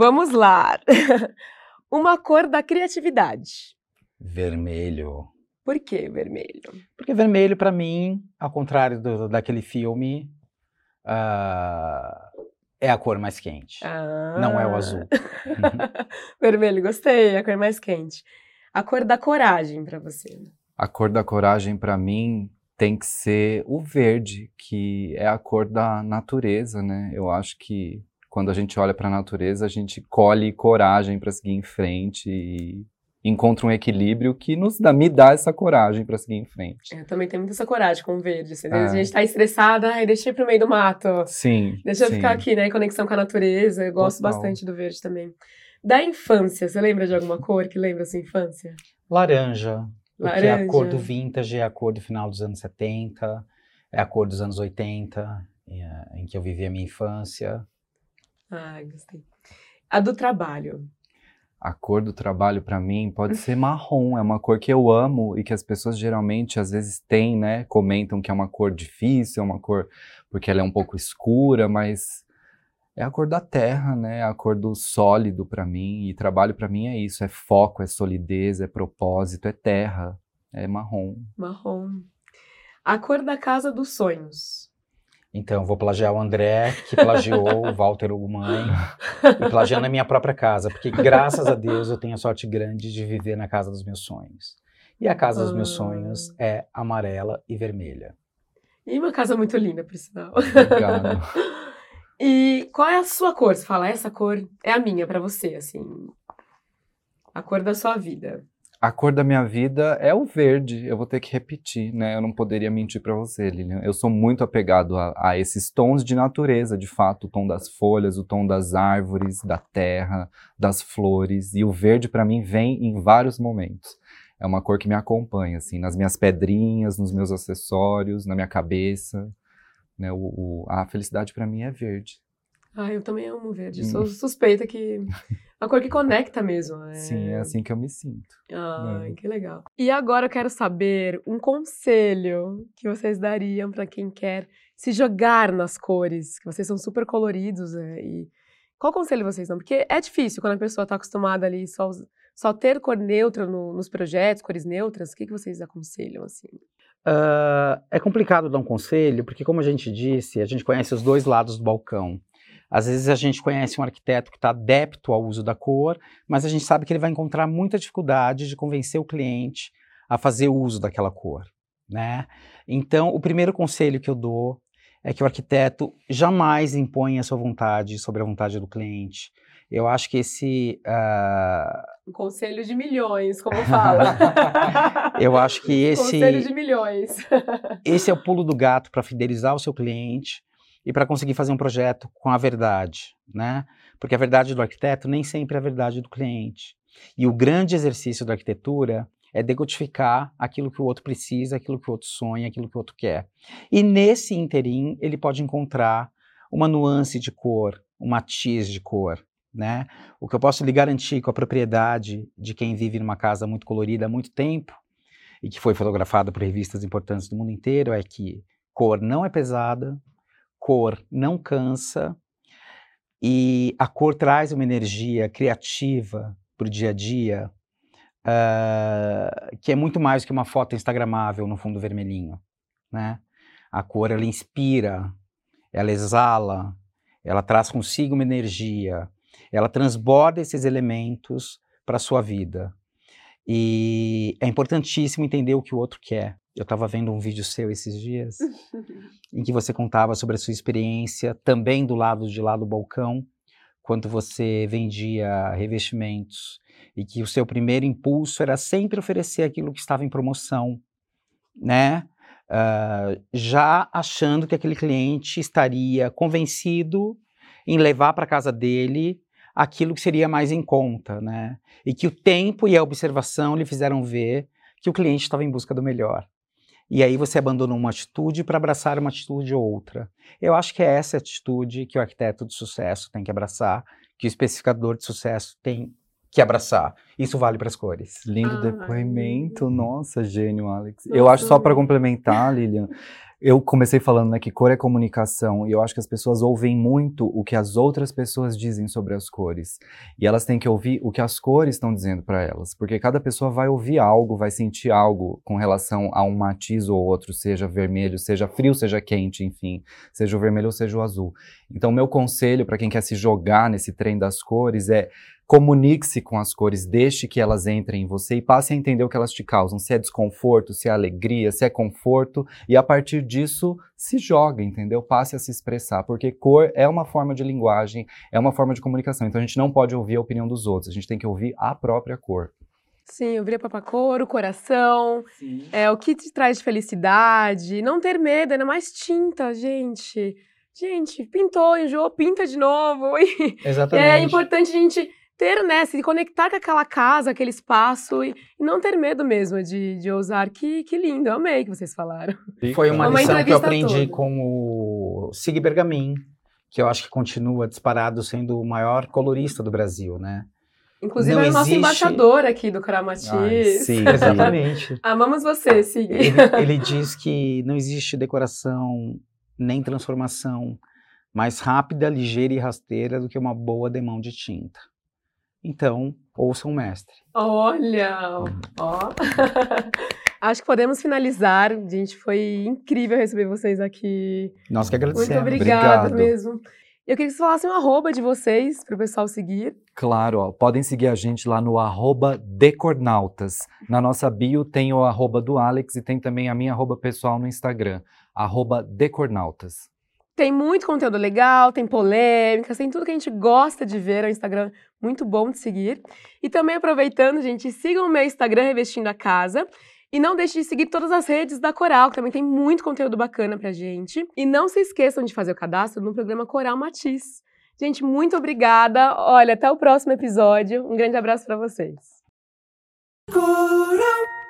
[SPEAKER 1] Vamos lá. [laughs] Uma cor da criatividade.
[SPEAKER 2] Vermelho.
[SPEAKER 1] Por que vermelho?
[SPEAKER 2] Porque vermelho, para mim, ao contrário do, daquele filme, uh, é a cor mais quente. Ah. Não é o azul. [laughs]
[SPEAKER 1] vermelho, gostei. A cor mais quente. A cor da coragem para você.
[SPEAKER 3] A cor da coragem para mim tem que ser o verde, que é a cor da natureza, né? Eu acho que quando a gente olha para a natureza, a gente colhe coragem para seguir em frente e encontra um equilíbrio que nos dá, me dá essa coragem para seguir em frente.
[SPEAKER 1] Eu também tenho muita essa coragem com o verde. Assim, é. A gente está estressada, e deixa eu ir pro meio do mato.
[SPEAKER 3] Sim.
[SPEAKER 1] Deixa
[SPEAKER 3] sim.
[SPEAKER 1] eu ficar aqui, né, em conexão com a natureza. Eu gosto Total. bastante do verde também. Da infância, você lembra de alguma cor que lembra a sua infância?
[SPEAKER 2] Laranja. Porque Laranja. é a cor do vintage, é a cor do final dos anos 70, é a cor dos anos 80, é, em que eu vivi a minha infância.
[SPEAKER 1] Ah, gostei. A do trabalho.
[SPEAKER 3] A cor do trabalho para mim pode ser marrom, é uma cor que eu amo e que as pessoas geralmente às vezes têm, né? Comentam que é uma cor difícil, é uma cor porque ela é um pouco escura, mas é a cor da terra, né? É a cor do sólido para mim e trabalho para mim é isso, é foco, é solidez, é propósito, é terra, é marrom.
[SPEAKER 1] Marrom. A cor da casa dos sonhos.
[SPEAKER 2] Então, vou plagiar o André, que plagiou [laughs] o Walter Ugumãe, e plagiando a minha própria casa, porque graças a Deus eu tenho a sorte grande de viver na casa dos meus sonhos. E a casa dos meus sonhos ah. é amarela e vermelha.
[SPEAKER 1] E uma casa muito linda, por sinal.
[SPEAKER 3] Obrigado. [laughs]
[SPEAKER 1] e qual é a sua cor? Você fala, essa cor é a minha para você, assim. A cor da sua vida.
[SPEAKER 3] A cor da minha vida é o verde. Eu vou ter que repetir, né? Eu não poderia mentir para você, Lilian. Eu sou muito apegado a, a, esses tons de natureza, de fato, o tom das folhas, o tom das árvores, da terra, das flores. E o verde para mim vem em vários momentos. É uma cor que me acompanha, assim, nas minhas pedrinhas, nos meus acessórios, na minha cabeça. Né? O, o a felicidade para mim é verde.
[SPEAKER 1] Ah, eu também amo verde. Hum. Sou suspeita que a cor que conecta mesmo.
[SPEAKER 3] É... Sim, é assim que eu me sinto.
[SPEAKER 1] Ai, é. que legal. E agora eu quero saber um conselho que vocês dariam para quem quer se jogar nas cores, que vocês são super coloridos. É, e qual conselho vocês dão? Porque é difícil quando a pessoa está acostumada ali só, só ter cor neutra no, nos projetos, cores neutras. O que, que vocês aconselham assim?
[SPEAKER 2] Uh, é complicado dar um conselho, porque como a gente disse, a gente conhece os dois lados do balcão. Às vezes a gente conhece um arquiteto que está adepto ao uso da cor, mas a gente sabe que ele vai encontrar muita dificuldade de convencer o cliente a fazer uso daquela cor, né? Então, o primeiro conselho que eu dou é que o arquiteto jamais imponha a sua vontade sobre a vontade do cliente. Eu acho que esse. Uh...
[SPEAKER 1] Um conselho de milhões, como fala. [laughs]
[SPEAKER 2] eu acho que [laughs] esse.
[SPEAKER 1] Conselho de milhões.
[SPEAKER 2] esse é o pulo do gato para fidelizar o seu cliente e para conseguir fazer um projeto com a verdade, né? Porque a verdade do arquiteto nem sempre é a verdade do cliente. E o grande exercício da arquitetura é decodificar aquilo que o outro precisa, aquilo que o outro sonha, aquilo que o outro quer. E nesse interim, ele pode encontrar uma nuance de cor, um matiz de cor, né? O que eu posso lhe garantir com a propriedade de quem vive numa casa muito colorida há muito tempo e que foi fotografada por revistas importantes do mundo inteiro é que cor não é pesada, cor não cansa e a cor traz uma energia criativa para o dia a dia uh, que é muito mais que uma foto instagramável no fundo vermelhinho, né? A cor ela inspira, ela exala, ela traz consigo uma energia, ela transborda esses elementos para a sua vida. E é importantíssimo entender o que o outro quer. Eu estava vendo um vídeo seu esses dias, [laughs] em que você contava sobre a sua experiência também do lado de lá do balcão, quando você vendia revestimentos e que o seu primeiro impulso era sempre oferecer aquilo que estava em promoção, né? Uh, já achando que aquele cliente estaria convencido em levar para casa dele aquilo que seria mais em conta, né? E que o tempo e a observação lhe fizeram ver que o cliente estava em busca do melhor. E aí você abandonou uma atitude para abraçar uma atitude outra. Eu acho que é essa atitude que o arquiteto de sucesso tem que abraçar, que o especificador de sucesso tem que abraçar. Isso vale para as cores.
[SPEAKER 3] Lindo Ai. depoimento, nossa, gênio, Alex. Nossa. Eu acho só para complementar, Lilian, eu comecei falando né, que cor é comunicação e eu acho que as pessoas ouvem muito o que as outras pessoas dizem sobre as cores e elas têm que ouvir o que as cores estão dizendo para elas, porque cada pessoa vai ouvir algo, vai sentir algo com relação a um matiz ou outro, seja vermelho, seja frio, seja quente, enfim, seja o vermelho ou seja o azul. Então, meu conselho para quem quer se jogar nesse trem das cores é Comunique-se com as cores, deixe que elas entrem em você e passe a entender o que elas te causam, se é desconforto, se é alegria, se é conforto, e a partir disso se joga, entendeu? Passe a se expressar, porque cor é uma forma de linguagem, é uma forma de comunicação. Então a gente não pode ouvir a opinião dos outros, a gente tem que ouvir a própria cor.
[SPEAKER 1] Sim, ouvir a própria cor, o coração, Sim. é o que te traz de felicidade, não ter medo, ainda mais tinta, gente. Gente, pintou, enjoou, pinta de novo. [laughs]
[SPEAKER 2] Exatamente.
[SPEAKER 1] é importante a gente ter, né, se conectar com aquela casa, aquele espaço e, e não ter medo mesmo de, de ousar. Que, que lindo, eu amei que vocês falaram.
[SPEAKER 2] Foi uma, uma lição que eu aprendi toda. com o Sig Bergamin, que eu acho que continua disparado sendo o maior colorista do Brasil, né?
[SPEAKER 1] Inclusive não é o nosso embaixador aqui do Caramatiz.
[SPEAKER 2] sim, [laughs] exatamente.
[SPEAKER 1] Amamos você, Sig.
[SPEAKER 2] Ele, ele diz que não existe decoração nem transformação mais rápida, ligeira e rasteira do que uma boa demão de tinta. Então, ouça o mestre.
[SPEAKER 1] Olha, ó. [laughs] Acho que podemos finalizar. Gente, foi incrível receber vocês aqui.
[SPEAKER 2] Nós que agradecemos.
[SPEAKER 1] Muito obrigada Obrigado. mesmo. Eu queria que vocês falassem um arroba de vocês para o pessoal seguir.
[SPEAKER 3] Claro, ó, podem seguir a gente lá no arroba Decornautas. Na nossa bio tem o arroba do Alex e tem também a minha arroba pessoal no Instagram, arroba Decornautas.
[SPEAKER 1] Tem muito conteúdo legal, tem polêmicas, tem tudo que a gente gosta de ver. É um Instagram muito bom de seguir. E também aproveitando, gente, sigam o meu Instagram Revestindo a Casa. E não deixe de seguir todas as redes da Coral, que também tem muito conteúdo bacana pra gente. E não se esqueçam de fazer o cadastro no programa Coral Matiz. Gente, muito obrigada. Olha, até o próximo episódio. Um grande abraço para vocês. Coral.